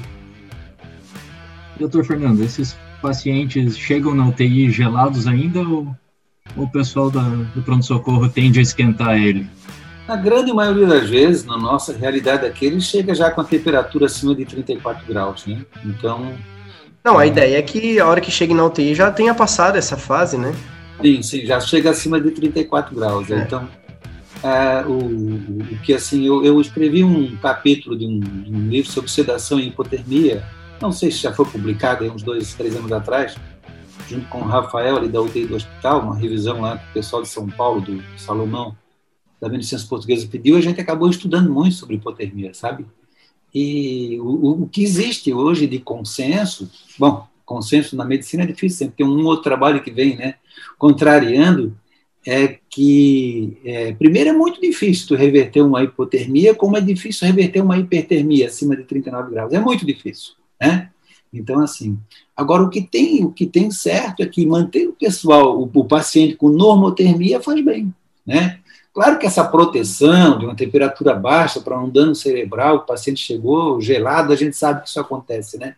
Doutor Fernando, esses pacientes chegam na UTI gelados ainda ou, o pessoal da, do pronto-socorro tende a esquentar ele? Na grande maioria das vezes, na nossa realidade aqui, ele chega já com a temperatura acima de 34 graus, né? Então, não, a ideia é que a hora que chegue na UTI já tenha passado essa fase, né? Sim, sim, já chega acima de 34 graus. É. Então, é, o, o, que assim, eu, eu escrevi um capítulo de um, de um, livro sobre sedação e hipotermia, não sei se já foi publicado aí uns dois, três anos atrás, junto com o Rafael ali da UTI do hospital, uma revisão lá que o pessoal de São Paulo, do Salomão, da Medicina Portuguesa pediu, a gente acabou estudando muito sobre hipotermia, sabe? E o, o que existe hoje de consenso, bom, consenso na medicina é difícil, sempre tem um outro trabalho que vem, né, contrariando, é que, é, primeiro, é muito difícil tu reverter uma hipotermia, como é difícil reverter uma hipertermia acima de 39 graus. É muito difícil, né? Então, assim, agora o que tem, o que tem certo é que manter o pessoal, o, o paciente com normotermia faz bem, né? Claro que essa proteção de uma temperatura baixa para um dano cerebral, o paciente chegou gelado, a gente sabe que isso acontece, né?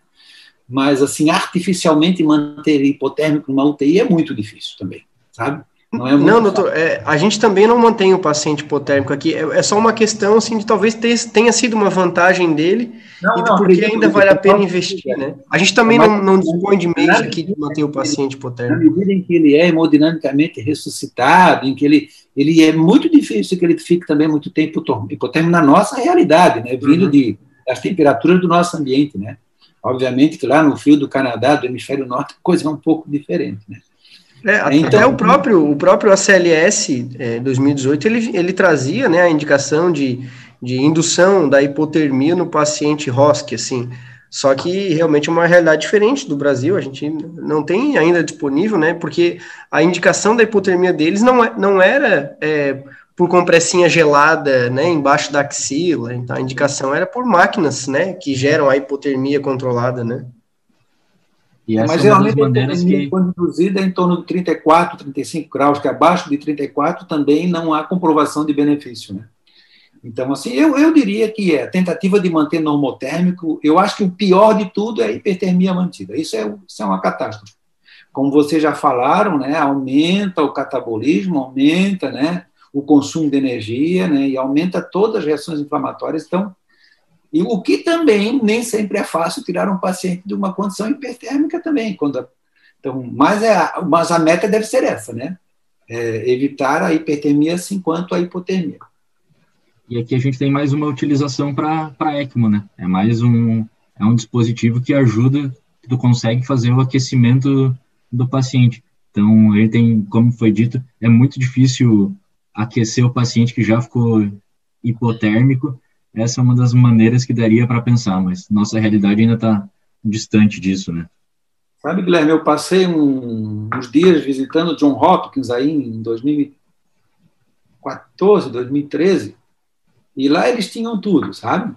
Mas, assim, artificialmente manter hipotérmico numa UTI é muito difícil também, sabe? Não, é não doutor, é, a gente também não mantém o paciente hipotérmico aqui. É, é só uma questão assim de talvez tenha sido uma vantagem dele não, e não, porque ainda vale a pena investir, né? A gente também não, não dispõe de meios aqui de manter o paciente hipotérmico. Na medida em que ele é hemodinamicamente ressuscitado, em que ele, ele é muito difícil que ele fique também muito tempo hipotérmico na nossa realidade, né? Vindo uhum. de, das temperaturas do nosso ambiente, né? Obviamente que lá no frio do Canadá, do hemisfério norte, a coisa é um pouco diferente, né? É, até então, o próprio, o próprio ACLS é, 2018 ele, ele trazia né, a indicação de, de indução da hipotermia no paciente ROSC, assim. Só que realmente é uma realidade diferente do Brasil, a gente não tem ainda disponível, né? Porque a indicação da hipotermia deles não, é, não era é, por compressinha gelada, né, embaixo da axila, então a indicação era por máquinas, né, que geram a hipotermia controlada, né? E essa Mas é uma das maneiras que... em torno de 34, 35 graus, que abaixo de 34 também não há comprovação de benefício, né? Então, assim, eu, eu diria que é tentativa de manter normotérmico. Eu acho que o pior de tudo é a hipertermia mantida. Isso é, isso é uma catástrofe. Como vocês já falaram, né, aumenta o catabolismo, aumenta né, o consumo de energia né, e aumenta todas as reações inflamatórias. Então, e o que também nem sempre é fácil tirar um paciente de uma condição hipertérmica também. Quando, então, mas, é, mas a meta deve ser essa, né? É evitar a hipertermia assim quanto a hipotermia. E aqui a gente tem mais uma utilização para ECMO, né? É mais um, é um dispositivo que ajuda, que tu consegue fazer o aquecimento do paciente. Então, ele tem, como foi dito, é muito difícil aquecer o paciente que já ficou hipotérmico, essa é uma das maneiras que daria para pensar, mas nossa realidade ainda está distante disso, né? Sabe, Guilherme, eu passei um, uns dias visitando John Hopkins aí em 2014, 2013, e lá eles tinham tudo, sabe?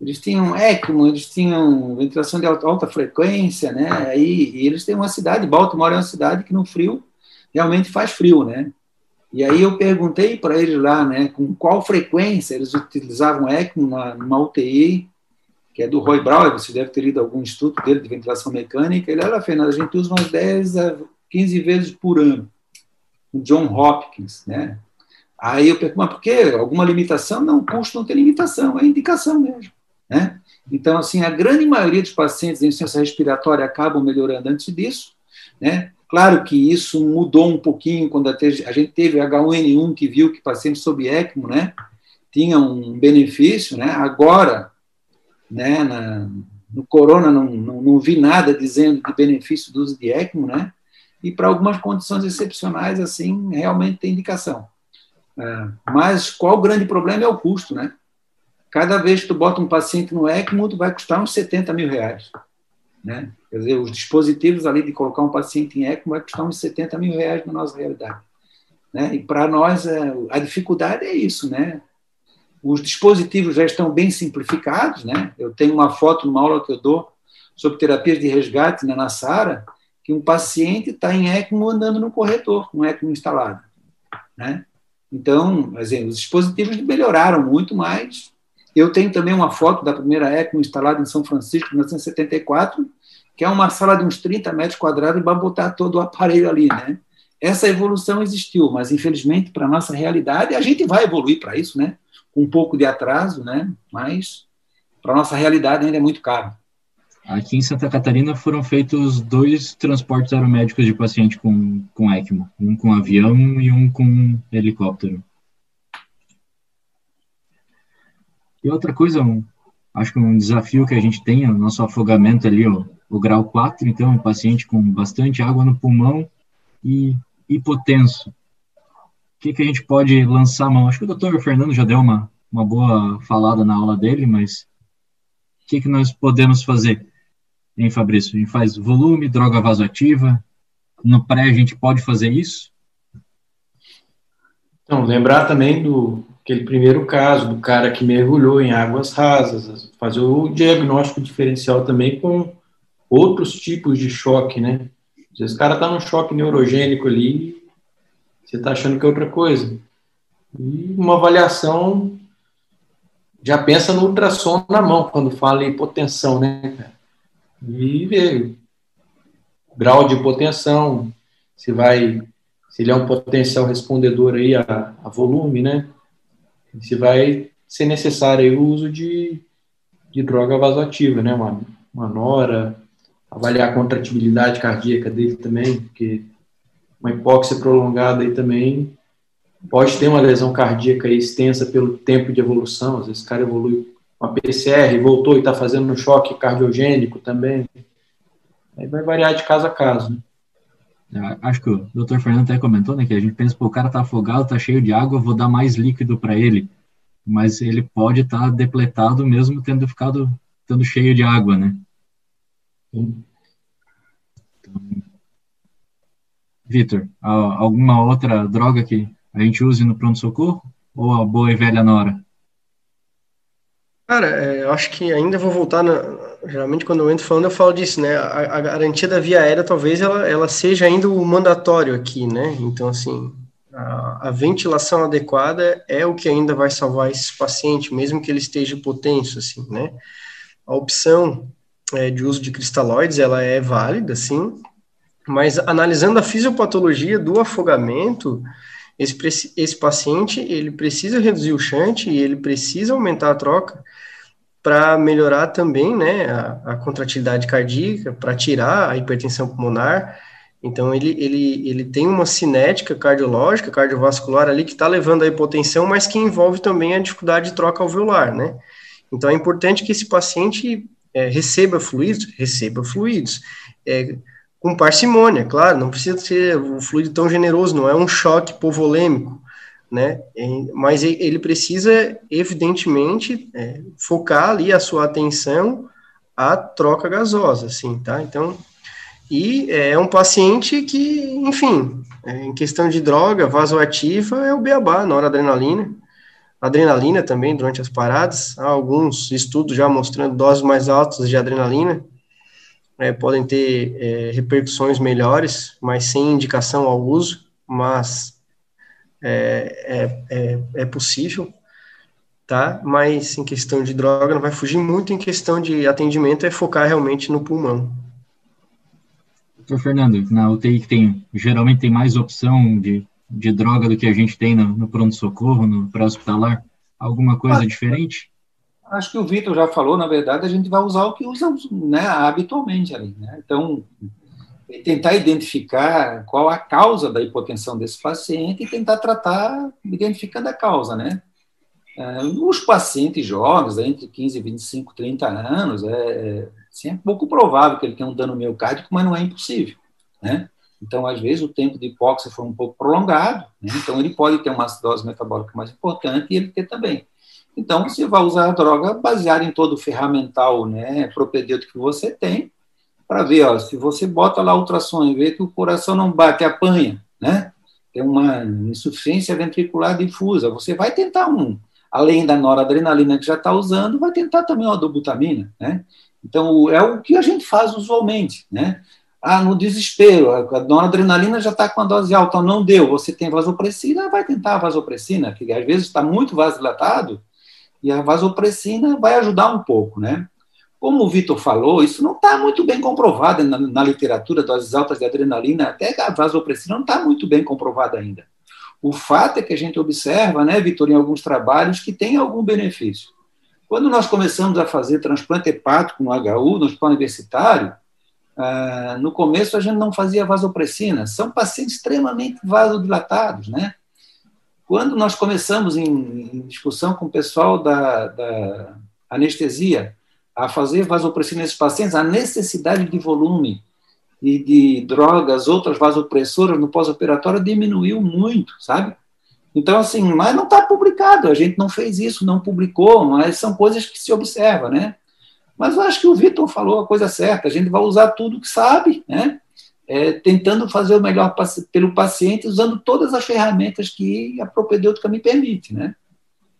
Eles tinham ECMO, eles tinham ventilação de alta, alta frequência, né? E eles têm uma cidade, Baltimore é uma cidade que no frio realmente faz frio, né? E aí eu perguntei para eles lá, né, com qual frequência eles utilizavam ECMO na, numa UTI, que é do Roy Brown, você deve ter lido algum estudo dele de ventilação mecânica. Ele, olha, Fernando, a gente usa umas 10 a 15 vezes por ano. O John Hopkins, né? Aí eu pergunto, mas por quê? Alguma limitação? Não, o custo não tem limitação, é indicação mesmo, né? Então, assim, a grande maioria dos pacientes em insuficiência respiratória acabam melhorando antes disso, né? Claro que isso mudou um pouquinho quando a, gente teve H1N1 que viu que pacientes sob ECMO, né, tinham um benefício, né? Agora, né, na, no corona não, não, não, vi nada dizendo de benefício do uso de ECMO, né? E para algumas condições excepcionais, assim, realmente tem indicação. É, mas qual o grande problema é o custo, né? Cada vez que tu bota um paciente no ECMO, tu vai custar uns 70 mil reais. Né? Quer dizer, os dispositivos ali de colocar um paciente em ECMO vai custar uns 70 mil reais na nossa realidade. Né? E para nós, é, a dificuldade é isso, né? Os dispositivos já estão bem simplificados, né? Eu tenho uma foto numa aula que eu dou sobre terapias de resgate na Nassara, que um paciente está em ECMO andando no corredor, com ECMO instalado, né? Então, assim, os dispositivos melhoraram muito mais, eu tenho também uma foto da primeira ECMO instalada em São Francisco, em 1974, que é uma sala de uns 30 metros quadrados e vai botar todo o aparelho ali, né? Essa evolução existiu, mas infelizmente para a nossa realidade, a gente vai evoluir para isso, né? Com um pouco de atraso, né? Mas para a nossa realidade ainda é muito caro. Aqui em Santa Catarina foram feitos dois transportes aeromédicos de paciente com, com ECMO, um com avião e um com helicóptero. E outra coisa, um, acho que um desafio que a gente tem, o nosso afogamento ali, ó, o grau 4, então, um paciente com bastante água no pulmão e hipotenso. O que, que a gente pode lançar a mão? Acho que o doutor Fernando já deu uma, uma boa falada na aula dele, mas o que, que nós podemos fazer, hein, Fabrício? A gente faz volume, droga vasoativa, no pré a gente pode fazer isso? Então, lembrar também do aquele primeiro caso do cara que mergulhou em águas rasas, fazer o diagnóstico diferencial também com outros tipos de choque, né? Às vezes o cara tá num choque neurogênico ali, você tá achando que é outra coisa. E uma avaliação já pensa no ultrassom na mão quando fala em hipotensão, né? E ver grau de hipotensão, se vai se ele é um potencial respondedor aí a, a volume, né? Se vai ser necessário o uso de, de droga vasoativa, né? Uma, uma nora, avaliar a contratibilidade cardíaca dele também, porque uma hipóxia prolongada aí também pode ter uma lesão cardíaca extensa pelo tempo de evolução. Às vezes o cara evolui uma PCR, voltou e está fazendo um choque cardiogênico também. Aí vai variar de caso a caso. Né? É, acho que o Dr. Fernando até comentou, né, que a gente pensa, pô, o cara tá afogado, tá cheio de água, vou dar mais líquido para ele. Mas ele pode estar tá depletado mesmo tendo ficado tendo cheio de água, né? Então, Vitor, alguma outra droga que a gente use no pronto-socorro? Ou a boa e velha Nora? Cara, é, eu acho que ainda vou voltar na, geralmente quando eu entro falando eu falo disso, né? A, a, garantia da via aérea talvez ela, ela seja ainda o mandatório aqui, né? Então assim, a, a, ventilação adequada é o que ainda vai salvar esse paciente, mesmo que ele esteja hipotenso, assim, né? A opção é, de uso de cristalóides ela é válida, sim, mas analisando a fisiopatologia do afogamento, esse, esse paciente ele precisa reduzir o chante e ele precisa aumentar a troca para melhorar também né, a, a contratilidade cardíaca, para tirar a hipertensão pulmonar. Então, ele, ele, ele tem uma cinética cardiológica, cardiovascular ali, que está levando à hipotensão, mas que envolve também a dificuldade de troca alveolar, né? Então, é importante que esse paciente é, receba fluidos, receba fluidos. É, com parcimônia, claro, não precisa ser o fluido tão generoso, não é um choque povolêmico, né? Mas ele precisa, evidentemente, é, focar ali a sua atenção à troca gasosa, assim, tá? Então, e é um paciente que, enfim, é, em questão de droga vasoativa, é o beabá, noradrenalina, adrenalina também durante as paradas, há alguns estudos já mostrando doses mais altas de adrenalina, é, podem ter é, repercussões melhores, mas sem indicação ao uso, mas é, é, é, é, possível, tá? Mas em questão de droga não vai fugir muito, em questão de atendimento é focar realmente no pulmão. Doutor Fernando, na UTI que tem, geralmente tem mais opção de, de droga do que a gente tem no, no pronto-socorro, no pré-hospitalar, alguma coisa ah, diferente? Acho que o Vitor já falou, na verdade, a gente vai usar o que usa né, habitualmente ali. Né? Então, tentar identificar qual a causa da hipotensão desse paciente e tentar tratar identificando a causa, né? É, os pacientes jovens, entre 15 e 25, 30 anos, é, é, assim, é pouco provável que ele tenha um dano miocárdico, mas não é impossível, né? Então, às vezes, o tempo de hipóxia foi um pouco prolongado, né? então ele pode ter uma acidose metabólica mais importante e ele ter também. Então, você vai usar a droga baseada em todo o ferramental né, propedêutico que você tem, para ver, ó, se você bota lá ultrassom e vê que o coração não bate, apanha, né? Tem uma insuficiência ventricular difusa, você vai tentar um, além da noradrenalina que já está usando, vai tentar também uma dobutamina, né? Então, é o que a gente faz usualmente, né? Ah, no desespero, a noradrenalina já está com a dose alta, não deu, você tem vasopressina, vai tentar a vasopressina, que às vezes está muito vasodilatado, e a vasopressina vai ajudar um pouco, né? Como o Vitor falou, isso não está muito bem comprovado na, na, literatura, doses altas de adrenalina, até a vasopressina não está muito bem comprovada ainda. O fato é que a gente observa, né, Vitor, em alguns trabalhos, que tem algum benefício. Quando nós começamos a fazer transplante hepático no HU, no hospital universitário, ah, no começo a gente não fazia vasopressina, são pacientes extremamente vasodilatados, né? Quando nós começamos em, em discussão com o pessoal da, da, anestesia a fazer vasopressina nesses pacientes, a necessidade de volume e de drogas, outras vasopressoras no pós-operatório diminuiu muito, sabe? Então, assim, mas não está publicado, a gente não fez isso, não publicou, mas são coisas que se observa, né? Mas eu acho que o Vitor falou a coisa certa, a gente vai usar tudo que sabe, né? É, tentando fazer o melhor pelo paciente, usando todas as ferramentas que a propedêutica me permite, né?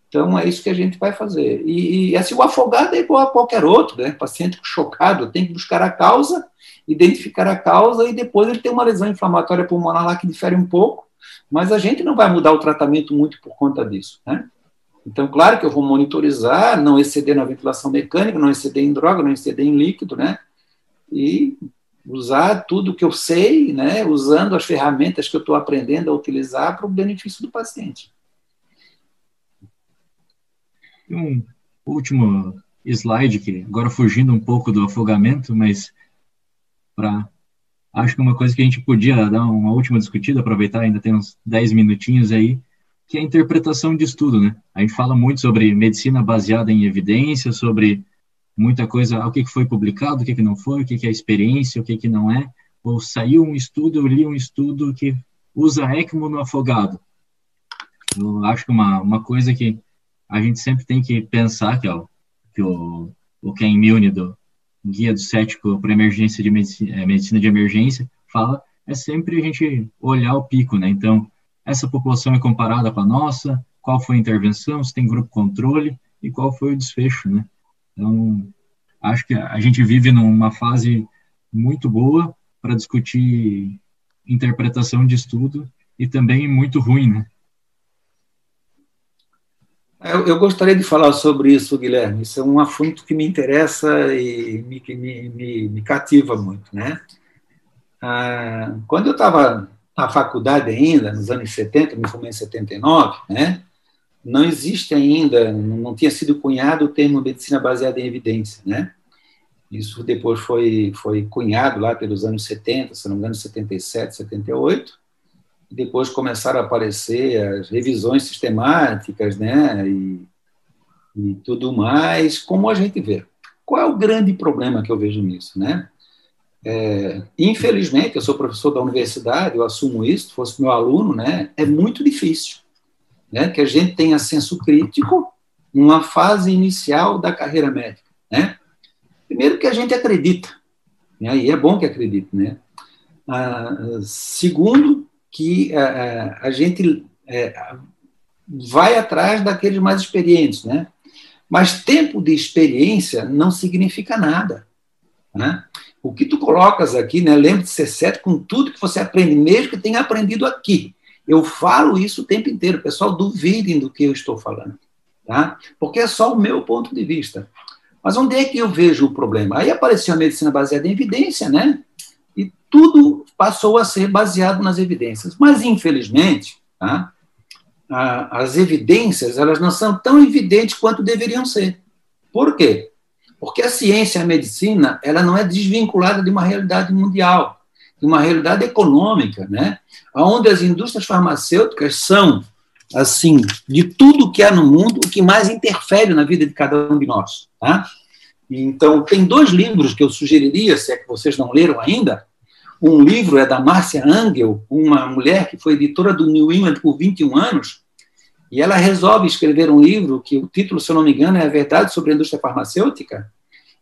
Então, é isso que a gente vai fazer. E, e assim, o afogado é igual a qualquer outro, né? paciente chocado tem que buscar a causa, identificar a causa e depois ele tem uma lesão inflamatória pulmonar lá que difere um pouco, mas a gente não vai mudar o tratamento muito por conta disso, né? Então, claro que eu vou monitorizar, não exceder na ventilação mecânica, não exceder em droga, não exceder em líquido, né? E usar tudo que eu sei, né, usando as ferramentas que eu estou aprendendo a utilizar para o benefício do paciente. Um último slide que agora fugindo um pouco do afogamento, mas para acho que uma coisa que a gente podia dar uma última discutida, aproveitar, ainda tem uns 10 minutinhos aí, que é a interpretação de estudo, né? A gente fala muito sobre medicina baseada em evidência, sobre muita coisa, o que foi publicado, o que não foi, o que é experiência, o que não é. Ou saiu um estudo, eu li um estudo que usa ECMO no afogado. Eu acho que uma, uma coisa que a gente sempre tem que pensar, que, ó, que o, o Ken Milne, do Guia do Cético para Emergência de medicina, é, medicina de Emergência, fala, é sempre a gente olhar o pico, né? Então, essa população é comparada com a nossa, qual foi a intervenção, se tem grupo controle e qual foi o desfecho, né? Então, acho que a gente vive numa fase muito boa para discutir interpretação de estudo e também muito ruim, né? Eu, eu, gostaria de falar sobre isso, Guilherme. Isso é um assunto que me interessa e me, me, me, me cativa muito, né? Ah, quando eu estava na faculdade ainda, nos anos 70, me formei em 79, né? Não existe ainda, não tinha sido cunhado o termo medicina baseada em evidência, né? Isso depois foi, foi cunhado lá pelos anos 70, se não me engano, 77, 78. E depois começaram a aparecer as revisões sistemáticas, né? E, e tudo mais, como a gente vê. Qual é o grande problema que eu vejo nisso, né? É, infelizmente, eu sou professor da universidade, eu assumo isso, se fosse meu aluno, né? É muito difícil né, que a gente tenha senso crítico numa fase inicial da carreira médica. Né? Primeiro, que a gente acredita, né, e é bom que acredite. Né? Ah, segundo, que ah, a gente é, vai atrás daqueles mais experientes. Né? Mas tempo de experiência não significa nada. Né? O que tu colocas aqui, né, lembre de ser certo com tudo que você aprende, mesmo que tenha aprendido aqui. Eu falo isso o tempo inteiro, pessoal, duvidem do que eu estou falando, tá? Porque é só o meu ponto de vista. Mas onde é que eu vejo o problema? Aí apareceu a medicina baseada em evidência, né? E tudo passou a ser baseado nas evidências. Mas, infelizmente, tá? as evidências elas não são tão evidentes quanto deveriam ser. Por quê? Porque a ciência e a medicina ela não é desvinculada de uma realidade mundial de uma realidade econômica, né? onde as indústrias farmacêuticas são, assim, de tudo que há no mundo, o que mais interfere na vida de cada um de nós. Tá? Então, tem dois livros que eu sugeriria, se é que vocês não leram ainda. Um livro é da Márcia Angel, uma mulher que foi editora do New England por 21 anos, e ela resolve escrever um livro que o título, se eu não me engano, é A Verdade sobre a Indústria Farmacêutica,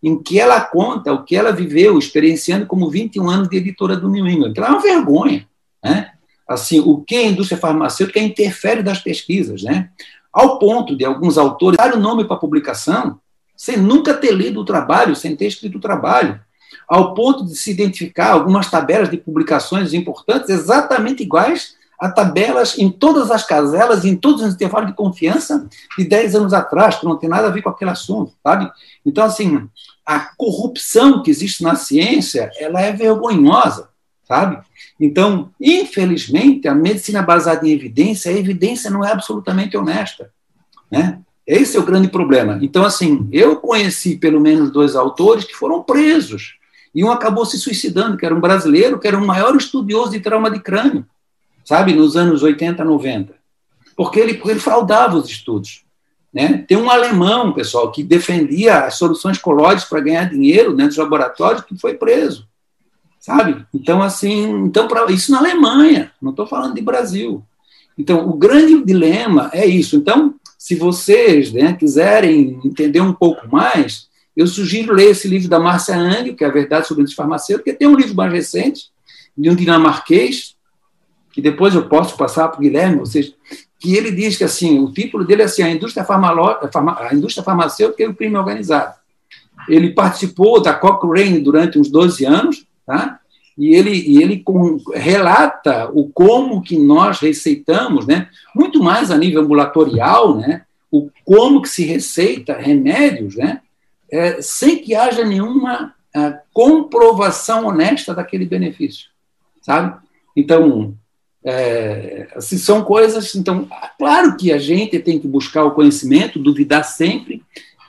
em que ela conta o que ela viveu experienciando como 21 anos de editora do New England. Ela é uma vergonha, né? Assim, o que a indústria farmacêutica interfere das pesquisas, né? Ao ponto de alguns autores dar o nome para a publicação sem nunca ter lido o trabalho, sem ter escrito o trabalho, ao ponto de se identificar algumas tabelas de publicações importantes exatamente iguais a tabelas em todas as caselas, em todos os intervalos de confiança de 10 anos atrás, que não tem nada a ver com aquele assunto, sabe? Então, assim, a corrupção que existe na ciência, ela é vergonhosa, sabe? Então, infelizmente, a medicina baseada em evidência, a evidência não é absolutamente honesta, né? Esse é o grande problema. Então, assim, eu conheci pelo menos dois autores que foram presos, e um acabou se suicidando, que era um brasileiro, que era o maior estudioso de trauma de crânio, sabe, nos anos 80, 90, porque ele, porque ele fraudava os estudos. Né? Tem um alemão, pessoal, que defendia as soluções colóides para ganhar dinheiro dentro dos laboratórios, que foi preso. Sabe? Então, assim, então, pra, isso na Alemanha, não estou falando de Brasil. Então, o grande dilema é isso. Então, se vocês né, quiserem entender um pouco mais, eu sugiro ler esse livro da Márcia Angel, que é a Verdade sobre os Farmacêuticos, tem um livro mais recente, de um dinamarquês, que depois eu posso passar para o Guilherme, vocês, que ele diz que assim, o título dele é assim, a indústria, a indústria farmacêutica e o crime organizado. Ele participou da Cochrane durante uns 12 anos, tá? e ele, e ele com, relata o como que nós receitamos, né? muito mais a nível ambulatorial, né? o como que se receita remédios, né? É, sem que haja nenhuma a comprovação honesta daquele benefício, sabe? Então, é, assim, são coisas. Então, claro que a gente tem que buscar o conhecimento, duvidar sempre,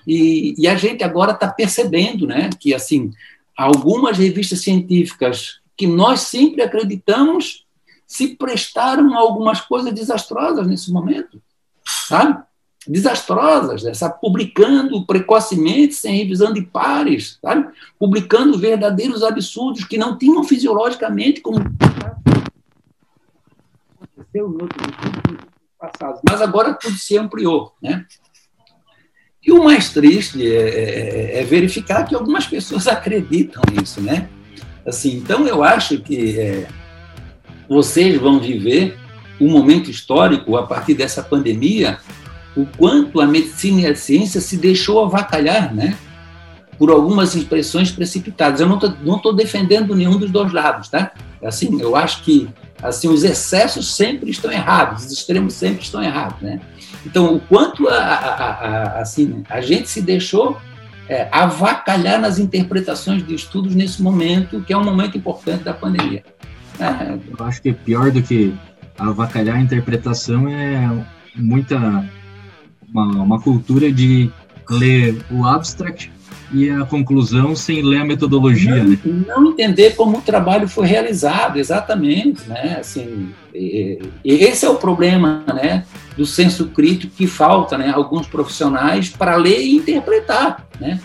e, e a gente agora está percebendo, né, que assim algumas revistas científicas que nós sempre acreditamos se prestaram a algumas coisas desastrosas nesse momento, sabe? Desastrosas, essa publicando precocemente, sem revisão de pares, sabe? Publicando verdadeiros absurdos que não tinham fisiologicamente como aconteceu em outros passados. Mas agora tudo se ampliou, né? E o mais triste é, é, é, verificar que algumas pessoas <laughs> acreditam nisso, né? Assim, então eu acho que é, vocês vão viver um momento histórico a partir dessa pandemia, o quanto a medicina e a ciência se deixou avacalhar, né? Por algumas expressões precipitadas. Eu não estou defendendo nenhum dos dois lados, tá? Assim, eu acho que assim os excessos sempre estão errados, os extremos sempre estão errados, né? Então, o quanto a, a, a, assim, a gente se deixou é, avacalhar nas interpretações de estudos nesse momento, que é um momento importante da pandemia. É. Eu acho que pior do que avacalhar a interpretação é muita uma, uma cultura de ler o abstract e a conclusão sem ler a metodologia, não, né? Não entender como o trabalho foi realizado, exatamente, né? Assim, e, e esse é o problema, né? Do senso crítico que falta, né? Alguns profissionais para ler e interpretar, né?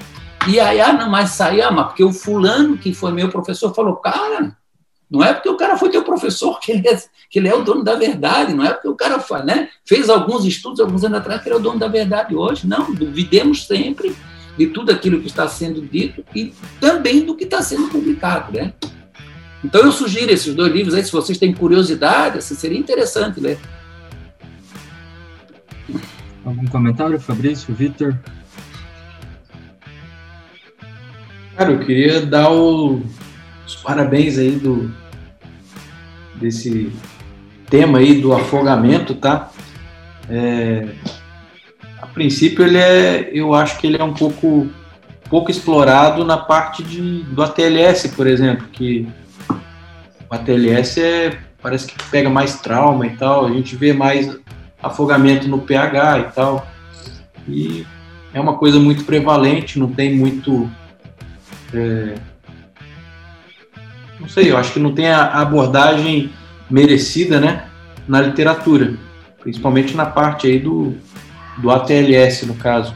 E aí, ah, não, mas sai, ah, mas porque o fulano que foi meu professor falou, cara, não é porque o cara foi teu professor que ele é, que ele é o dono da verdade, não é porque o cara né, fez alguns estudos alguns anos atrás que ele é o dono da verdade hoje. Não, duvidemos sempre de tudo aquilo que está sendo dito e também do que está sendo publicado, né? Então eu sugiro esses dois livros aí, se vocês têm curiosidade, assim, seria interessante ler. Algum comentário, Fabrício, Vitor? Cara, eu queria dar o, os parabéns aí do desse tema aí do afogamento, tá? É, princípio, ele é, eu acho que ele é um pouco, pouco explorado na parte de, do ATLS, por exemplo, que o ATLS é, parece que pega mais trauma e tal, a gente vê mais afogamento no pH e tal, e é uma coisa muito prevalente, não tem muito. É, não sei, eu acho que não tem a abordagem merecida, né, na literatura, principalmente na parte aí do, do ATLS, no caso.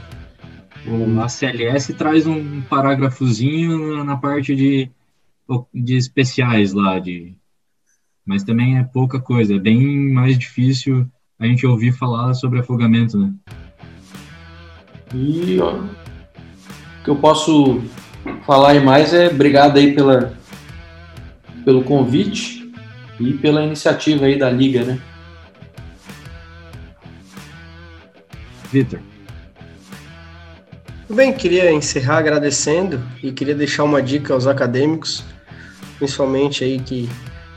O ACLS traz um parágrafozinho na parte de, de especiais lá, de, mas também é pouca coisa, é bem mais difícil a gente ouvir falar sobre afogamento, né? E ó, o que eu posso falar aí mais é obrigado aí pela, pelo convite e pela iniciativa aí da Liga, né? Vitor. Bem, queria encerrar agradecendo e queria deixar uma dica aos acadêmicos, principalmente aí que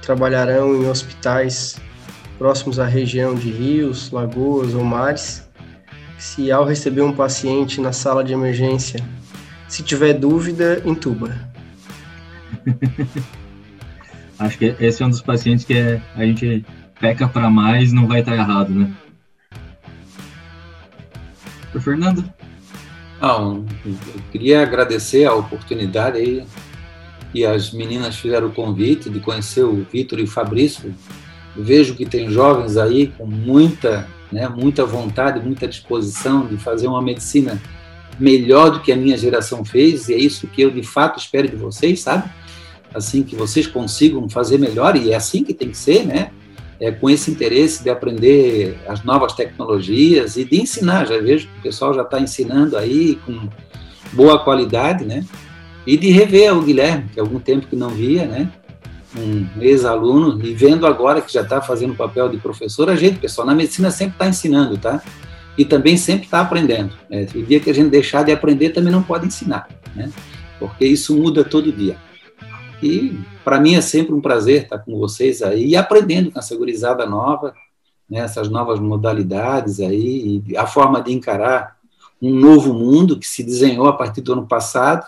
trabalharão em hospitais próximos à região de rios, lagoas ou mares, se ao receber um paciente na sala de emergência, se tiver dúvida, intuba. <laughs> Acho que esse é um dos pacientes que é, a gente peca para mais, não vai estar errado, né? Fernando. Não, eu queria agradecer a oportunidade aí e as meninas fizeram o convite de conhecer o Vitor e o Fabrício. Vejo que tem jovens aí com muita, né, muita vontade, muita disposição de fazer uma medicina melhor do que a minha geração fez, e é isso que eu de fato espero de vocês, sabe? Assim que vocês consigam fazer melhor, e é assim que tem que ser, né? É, com esse interesse de aprender as novas tecnologias e de ensinar. Já vejo que o pessoal já está ensinando aí com boa qualidade, né? E de rever o Guilherme, que há algum tempo que não via, né? Um ex-aluno, e vendo agora que já está fazendo o papel de professor, a gente, pessoal, na medicina sempre está ensinando, tá? E também sempre está aprendendo. Né? O dia que a gente deixar de aprender, também não pode ensinar, né? Porque isso muda todo dia. E para mim é sempre um prazer estar com vocês aí e aprendendo com essa gurizada nova, né, essas novas modalidades aí, a forma de encarar um novo mundo que se desenhou a partir do ano passado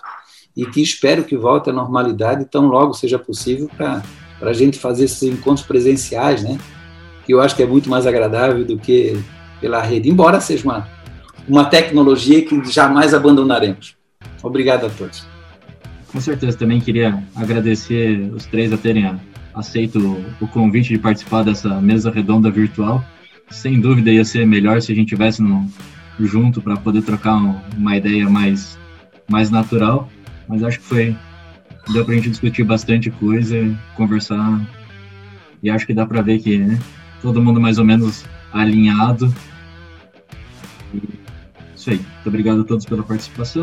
e que espero que volte à normalidade tão logo seja possível para a gente fazer esses encontros presenciais, né? Que eu acho que é muito mais agradável do que pela rede, embora seja uma, uma tecnologia que jamais abandonaremos. Obrigado a todos. Com certeza, também queria agradecer os três a terem aceito o convite de participar dessa mesa redonda virtual. Sem dúvida ia ser melhor se a gente tivesse no, junto para poder trocar uma ideia mais, mais natural, mas acho que foi deu para a gente discutir bastante coisa, conversar e acho que dá para ver que né, todo mundo mais ou menos alinhado. E isso aí. Muito obrigado a todos pela participação.